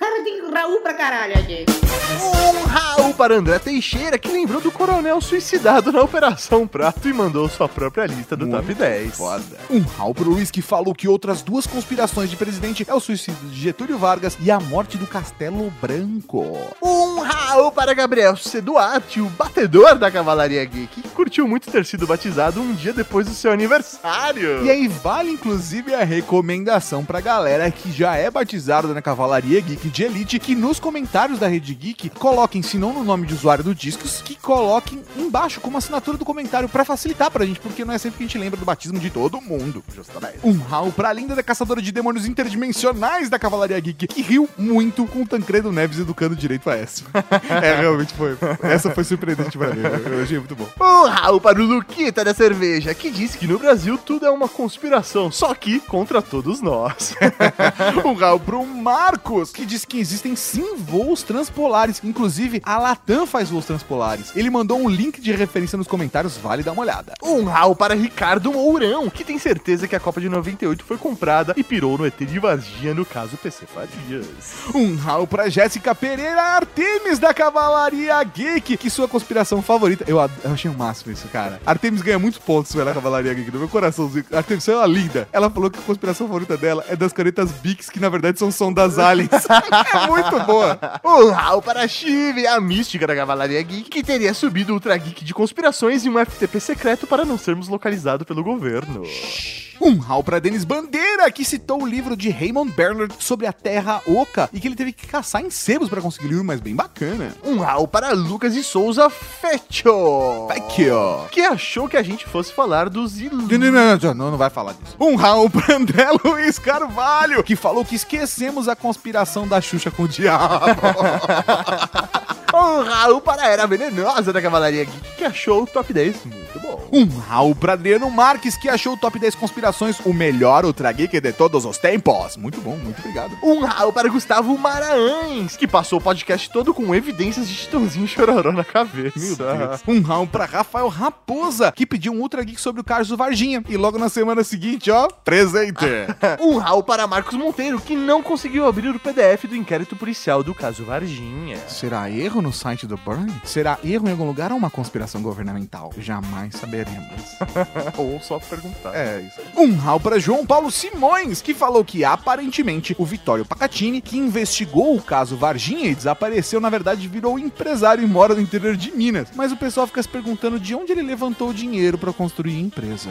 Cara, tem Raul pra caralho aqui. Um Raul para André Teixeira, que lembrou do coronel suicidado na Operação Prato e mandou sua própria lista do top 10. Foda. Um Raul pro Luiz que falou que outras duas conspirações de presidente é o suicídio de Getúlio Vargas e a morte do Castelo Branco. Um Raul para Gabriel C. Duarte, o batedor da Cavalaria Geek, que curtiu muito ter sido batizado um dia depois do seu aniversário. E aí vale inclusive a recomendação pra galera que já é batizada na Cavalaria Geek de Elite que nos comentários da Rede Geek coloquem, se não no nome de usuário do Discos, que coloquem embaixo como assinatura do comentário pra facilitar pra gente, porque não é sempre que a gente lembra do batismo de todo mundo. Justamente. Um Raul pra linda da caçadora de demônios interdimensionais da Cavalaria Geek, que riu muito com o Tancredo Neves educando direito a essa. [laughs] é, realmente foi. Essa foi surpreendente pra mim. Eu achei muito bom. Um Raul para o Luquita da Cerveja, que disse que no Brasil tudo é uma conspiração, só que contra todos nós. [laughs] um Raul pro Marcos, que diz que existem sim voos transpolares. Inclusive, a Latam faz voos transpolares. Ele mandou um link de referência nos comentários, vale dar uma olhada. Um Raul para Ricardo Mourão, que tem certeza que a Copa de 98 foi comprada e pirou no ET de Varginha, no caso PC Fadias. Um Raul pra Jéssica Pereira Artemis da Cavalaria Geek, que sua conspiração favorita. Eu, eu achei o máximo isso, cara. Artemis ganha muitos pontos pela Cavalaria Geek, no meu coraçãozinho. Artemis é uma linda. Ela falou que a conspiração favorita dela é das canetas Bix, que na verdade são som das aliens. [laughs] é muito boa. Um Raul para Chive, a mística da Cavalaria Geek, que teria subido o Ultra Geek de conspirações e um FTP secreto para não sermos localizados pelo governo. Um Raul pra Denis Bandeira, que citou o livro de Raymond Bernard sobre a Terra Oca e que ele teve que caçar em sebos pra conseguir o livro, mas bem bacana. Um Raul para Lucas e Souza Fecho. Fecho. Que achou que a gente fosse falar dos il... Não, não, não, vai falar disso. Um Raul pra André [laughs] Luiz Carvalho, que falou que esquecemos a conspiração da Xuxa com o diabo. Raul para a Era Venenosa da Cavalaria que achou o top 10 Muito bom. Um Raul pra Adriano Marques, que achou o top 10 conspirações o melhor Ultra Geek de todos os tempos. Muito bom, muito obrigado. Um rau para Gustavo Maranhães, que passou o podcast todo com evidências de Chitãozinho e Chororó na cabeça. Meu Deus. Um Raul pra Rafael Raposa, que pediu um Ultra Geek sobre o Carlos Varginha. E logo na semana seguinte, ó, presente. [laughs] um rau para Marcos Monteiro, que não conseguiu abrir o PDF do inquérito policial do caso Varginha. Será erro no site do Burn? Será erro em algum lugar ou uma conspiração governamental? Jamais saberemos. [laughs] Ou só perguntar. É isso. Um rau para João Paulo Simões, que falou que aparentemente o Vitório Pacatini, que investigou o caso Varginha e desapareceu, na verdade virou empresário e mora no interior de Minas. Mas o pessoal fica se perguntando de onde ele levantou o dinheiro para construir a empresa.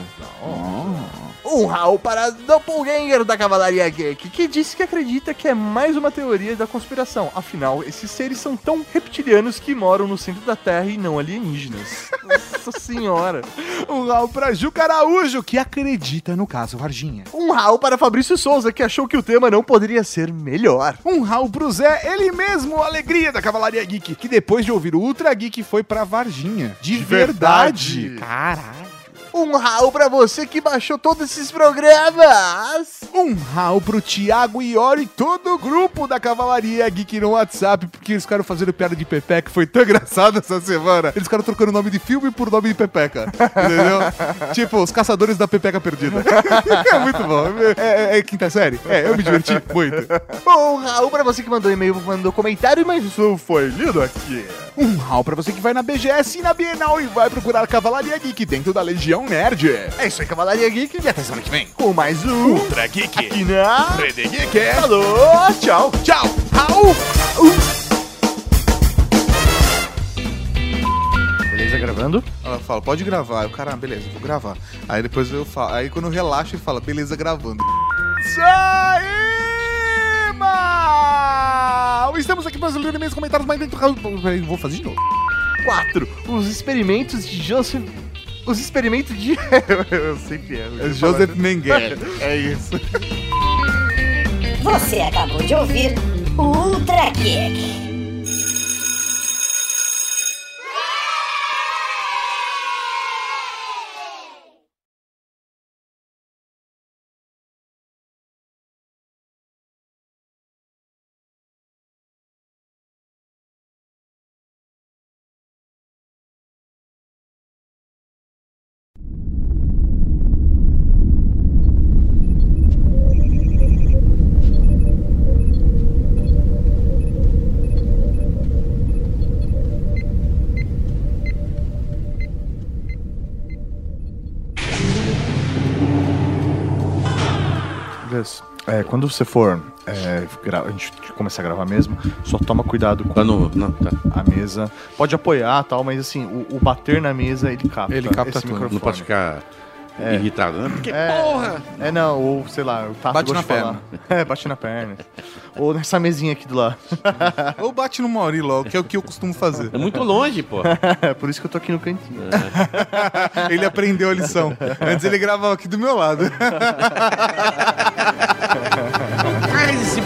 Um rau para Doppelganger da Cavalaria Geek, que disse que acredita que é mais uma teoria da conspiração. Afinal, esses seres são tão reptilianos que moram no centro da Terra e não alienígenas. [laughs] Nossa senhora. [laughs] Um rau para Juca Araújo, que acredita no caso Varginha. Um rau para Fabrício Souza, que achou que o tema não poderia ser melhor. Um rau pro Zé, ele mesmo, a alegria da Cavalaria Geek, que depois de ouvir o Ultra Geek foi pra Varginha. De, verdade. Caralho. Um rau pra você que baixou todos esses programas. Um rau pro Thiago Iori e todo o grupo da Cavalaria Geek no WhatsApp, porque eles ficaram fazendo piada de Pepeca, foi tão [laughs] engraçado essa semana. Eles ficaram trocando o nome de filme por nome de Pepeca, entendeu? [laughs] tipo, os caçadores da Pepeca Perdida. [laughs] é muito bom. É, é- é quinta série? É, eu me diverti muito. Um rau pra você que mandou e-mail, mandou comentário, mas isso foi lido aqui. Um rau pra você que vai na BGS e na Bienal e vai procurar Cavalaria Geek dentro da Legião Nerd. É isso aí, Cavalaria Geek. E até semana que vem. Com mais um Ultra Geek. aqui na Rede Geek. Falou, tchau. Tchau. Raul. Beleza, gravando? Ela fala, pode gravar. Eu, cara, beleza, vou gravar. Aí depois eu falo. Aí quando eu relaxo, ele fala, beleza, gravando. Saíma! Estamos aqui para os meus comentários mais dentro. Peraí, vou fazer de novo. 4. Os experimentos de Joseph. Os experimentos de. [laughs] eu sempre erro. É Joseph Mengele. [laughs] É isso. Você acabou de ouvir o Ultra Geek. Gus, é, quando você for é, a gente começar a gravar mesmo, só toma cuidado com Tá no- não, tá. a mesa. Pode apoiar tal, mas assim, o, o bater na mesa ele capta. Ele capta esse tudo. microfone. Não pode ficar É. irritado, né? Porque, É, porra! É, não, ou sei lá, o Tato Bate na falar. [laughs] É, bate na perna. ou nessa mesinha aqui do lado. [laughs] Ou bate no Mauri logo, que é o que eu costumo fazer. É muito longe, pô. [laughs] Por isso que eu tô aqui no cantinho. ele aprendeu a lição. Antes ele gravava aqui do meu lado. Faz esse.